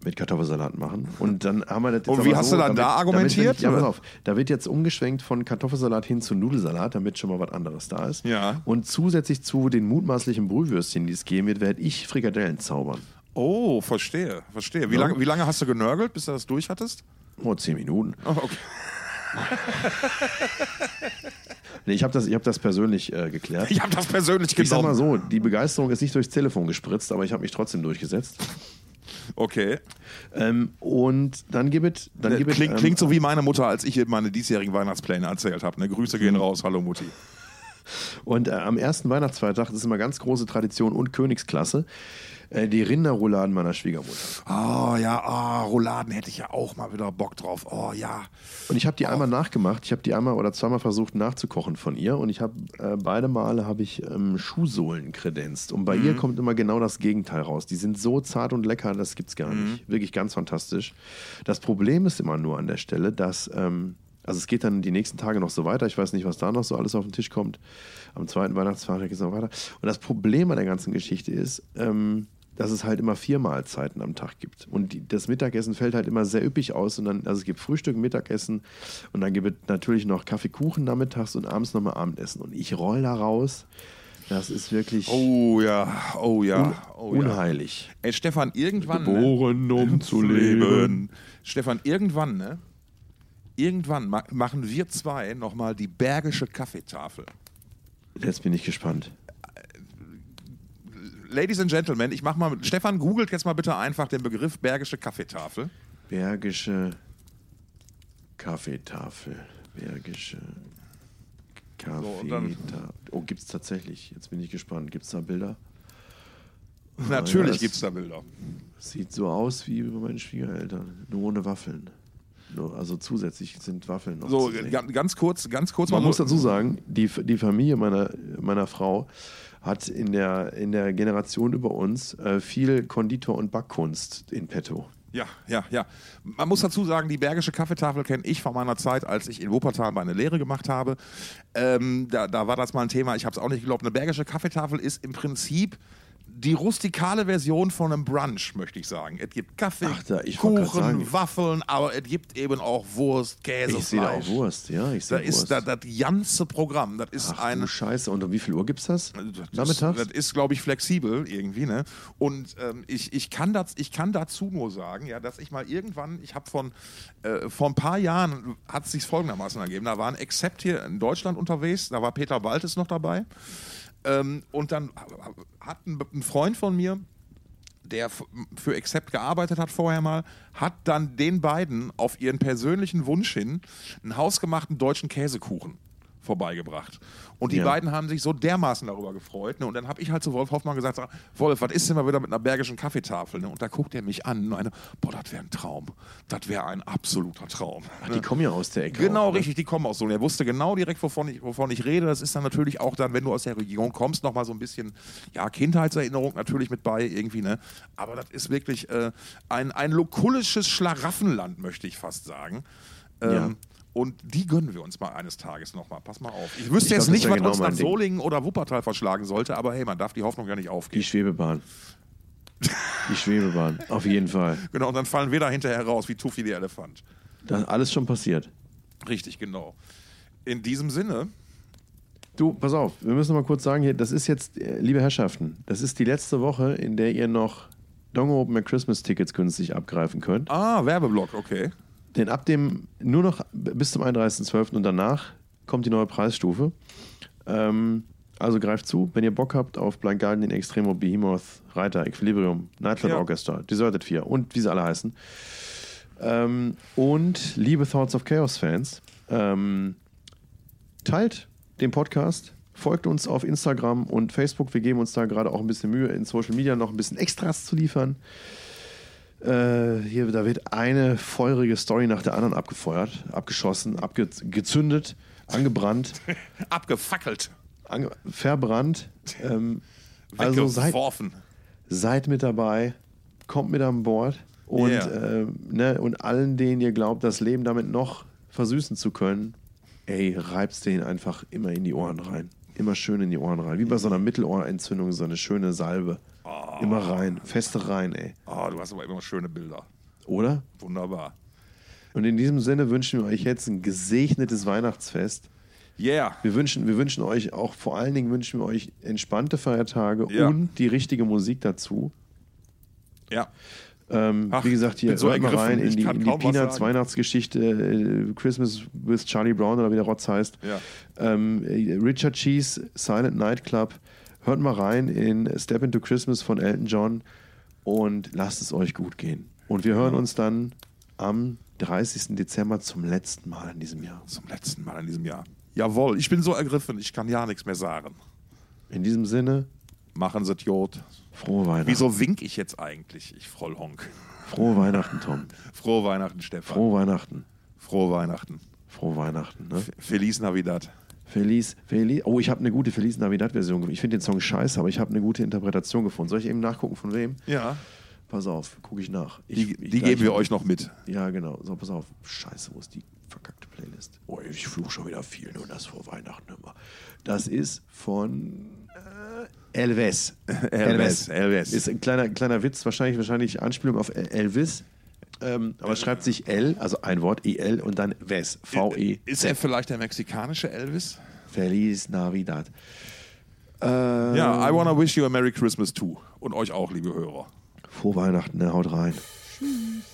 mit Kartoffelsalat machen. Und dann haben wir das jetzt Und wie hast du dann da argumentiert, Damit, ja, pass auf, da wird jetzt umgeschwenkt von Kartoffelsalat hin zu Nudelsalat, damit schon mal was anderes da ist. Ja. Und zusätzlich zu den mutmaßlichen Brühwürstchen, die es geben wird, werde ich Frikadellen zaubern. Oh, verstehe, verstehe. Wie, Ja. lange, wie lange hast du genörgelt, bis du das durch hattest? Oh, zehn Minuten. Oh, okay. Nee, ich habe das, ich hab das persönlich äh, geklärt. Ich habe das persönlich Ich sag mal genommen. so, die Begeisterung ist nicht durchs Telefon gespritzt, aber ich habe mich trotzdem durchgesetzt. Okay. Ähm, und dann gibt es. Dann gibt es, Klingt, ähm, klingt so wie meine Mutter, als ich meine diesjährigen Weihnachtspläne erzählt habe. Ne? Grüße gehen raus, hallo Mutti. Und äh, am ersten Weihnachtsfeiertag, das ist immer ganz große Tradition und Königsklasse, äh, die Rinderrouladen meiner Schwiegermutter. Oh ja, oh, Rouladen hätte ich ja auch mal wieder Bock drauf. Oh ja. Und ich habe die einmal nachgemacht. Ich habe die einmal oder zweimal versucht nachzukochen von ihr. Und ich habe äh, beide Male habe ich ähm, Schuhsohlen kredenzt. Und bei ihr kommt immer genau das Gegenteil raus. Die sind so zart und lecker, das gibt's gar nicht. Wirklich ganz fantastisch. Das Problem ist immer nur an der Stelle, dass ähm, also es geht dann die nächsten Tage noch so weiter. Ich weiß nicht, was da noch so alles auf den Tisch kommt. Am zweiten Weihnachtsfeiertag geht es noch weiter. Und das Problem an der ganzen Geschichte ist, ähm, dass es halt immer vier Mahlzeiten am Tag gibt. Und die, das Mittagessen fällt halt immer sehr üppig aus. Und dann, also es gibt Frühstück, Mittagessen und dann gibt es natürlich noch Kaffeekuchen nachmittags und abends nochmal Abendessen. Und ich roll da raus. Das ist wirklich Oh ja, oh ja, un oh ja. unheilig. Ey, Stefan, irgendwann. Geboren, ne? um zu leben. Stefan, irgendwann, ne? Irgendwann ma machen wir zwei nochmal die Bergische Kaffeetafel. Jetzt bin ich gespannt. Ladies and Gentlemen, ich mach mal. Stefan, googelt jetzt mal bitte einfach den Begriff Bergische Kaffeetafel. Bergische Kaffeetafel. Bergische Kaffeetafel. Oh, gibt es tatsächlich. Jetzt bin ich gespannt. Gibt es da Bilder? Natürlich das- gibt es da Bilder. Sieht so aus wie bei meinen Schwiegereltern. Nur ohne Waffeln. Nur, also zusätzlich sind Waffeln noch So, zu sehen. ga- ganz kurz, ganz kurz Man muss dazu sagen, die, die Familie meiner, meiner Frau hat in der, in der Generation über uns äh, viel Konditor- und Backkunst in petto. Ja, ja, ja. Man muss dazu sagen, die Bergische Kaffeetafel kenne ich von meiner Zeit, als ich in Wuppertal meine Lehre gemacht habe. Ähm, da, da war das mal ein Thema, ich habe es auch nicht geglaubt. Eine Bergische Kaffeetafel ist im Prinzip die rustikale Version von einem Brunch, möchte ich sagen. Es gibt Kaffee, Ach, da- Kuchen, sagen. Waffeln, aber es gibt eben auch Wurst, Käse, Ich sehe da auch. Wurst, ja, ich Da sehe ist Wurst. da, das ganze Programm. Das ist Ach ein du Scheiße. Und um wie viel Uhr gibt's das? das, Nachmittags? das ist, glaube ich, flexibel irgendwie, ne? Und ähm, ich, ich, kann das, ich kann dazu nur sagen, ja, dass ich mal irgendwann, ich habe von äh, vor ein paar Jahren hat es sich folgendermaßen ergeben. Da war ein Accept hier in Deutschland unterwegs, da war Peter Waltes noch dabei. Ähm, und dann hat ein, ein Freund von mir, der für Accept gearbeitet hat vorher mal, hat dann den beiden auf ihren persönlichen Wunsch hin einen hausgemachten deutschen Käsekuchen vorbeigebracht. Und die Ja. beiden haben sich so dermaßen darüber gefreut. Ne? Und dann habe ich halt zu Wolf Hoffmann gesagt, sag, Wolf, was ist denn mal wieder mit einer bergischen Kaffeetafel? Ne? Und da guckt er mich an und eine, boah, das wäre ein Traum. Das wäre ein absoluter Traum. Ach, die kommen ja aus der Ecke. Genau, auch, ne? richtig, die kommen aus so. Und er wusste genau direkt, wovon ich, wovon ich rede. Das ist dann natürlich auch dann, wenn du aus der Region kommst, nochmal so ein bisschen, ja, Kindheitserinnerung natürlich mit bei irgendwie, ne? Aber das ist wirklich äh, ein, ein lokulisches Schlaraffenland, möchte ich fast sagen. Ähm, Ja. Und die gönnen wir uns mal eines Tages nochmal. Pass mal auf. Ich wüsste Ich jetzt glaub, nicht, was genau uns nach Ding. Solingen oder Wuppertal verschlagen sollte, aber hey, man darf die Hoffnung ja nicht Die aufgeben. Schwebebahn. Die Schwebebahn, auf jeden Fall. Genau, und dann fallen wir da hinterher raus, wie Tufi der Elefant. Ist alles schon passiert. Richtig, genau. In diesem Sinne, Du, pass auf, wir müssen mal kurz sagen hier, das ist jetzt, äh, liebe Herrschaften, das ist die letzte Woche, in der ihr noch Dongo Open Air Christmas Tickets günstig abgreifen könnt. ah, Werbeblock, okay. Denn ab dem, nur noch bis zum 31.12. und danach kommt die neue Preisstufe. Ähm, also greift zu, wenn ihr Bock habt auf Blind Guardian, Extremo, Behemoth, Reiter, Equilibrium, Nightlight Ja. Orchestra, Deserted 4 und wie sie alle heißen. Ähm, und liebe Thoughts of Chaos Fans, ähm, teilt den Podcast, folgt uns auf Instagram und Facebook. Wir geben uns da gerade auch ein bisschen Mühe, in Social Media noch ein bisschen Extras zu liefern. Äh, hier, da wird eine feurige Story nach der anderen abgefeuert, abgeschossen, abgezündet, angebrannt, Abgefackelt. ange verbrannt. Ähm, also seid, seid mit dabei, kommt mit an Bord und, Yeah. äh, ne, und allen, denen ihr glaubt, das Leben damit noch versüßen zu können, ey, reibt's denen einfach immer in die Ohren rein. Immer schön in die Ohren rein. Wie bei so einer Mittelohrentzündung, so eine schöne Salbe. Immer rein, feste rein, ey. Oh, du hast aber immer schöne Bilder. Oder? Wunderbar. Und in diesem Sinne wünschen wir euch jetzt ein gesegnetes Weihnachtsfest. Yeah. Wir wünschen, wir wünschen euch auch, vor allen Dingen wünschen wir euch entspannte Feiertage Ja. und die richtige Musik dazu. Ja. Ähm, Ach, wie gesagt, hier so mal rein in die, in die Peanuts. Weihnachtsgeschichte, äh, Christmas with Charlie Brown oder wie der Rotz heißt. Ja. Ähm, äh, Richard Cheese, Silent Night Club. Hört mal rein in Step into Christmas von Elton John und lasst es euch gut gehen. Und wir hören uns dann am 30. Dezember zum letzten Mal in diesem Jahr. Zum letzten Mal in diesem Jahr. Jawohl, ich bin so ergriffen, ich kann ja nichts mehr sagen. In diesem Sinne, Machen Sie Jod. frohe Weihnachten. Wieso wink ich jetzt eigentlich, ich Frollhonk? Frohe Weihnachten, Tom. Frohe Weihnachten, Stefan. Frohe Weihnachten. Frohe Weihnachten. Frohe Weihnachten. Ne? Feliz Navidad. Feliz, Feliz. Oh, ich habe eine gute Feliz Navidad-Version. gefunden. Ich finde den Song scheiße, aber ich habe eine gute Interpretation gefunden. Soll ich eben nachgucken, von wem? Ja. Pass auf, gucke ich nach. Ich, Die, ich die gleich- geben wir euch noch mit. Ja, genau. So, pass auf. Scheiße, wo ist die verkackte Playlist? Oh, ich fluch schon wieder viel, nur das vor Weihnachten immer. Das ist von äh, Elvis. Elvis, Elvis. Ist ein kleiner, kleiner Witz, wahrscheinlich, wahrscheinlich Anspielung auf El- Elvis. Ähm, aber es schreibt sich L, also ein Wort, EL und dann Ves, V-E. Ist er vielleicht der mexikanische Elvis? Feliz Navidad. Äh, Ja, I wanna wish you a Merry Christmas too. Und euch auch, liebe Hörer. Frohe Weihnachten, ne? haut rein. Schatz,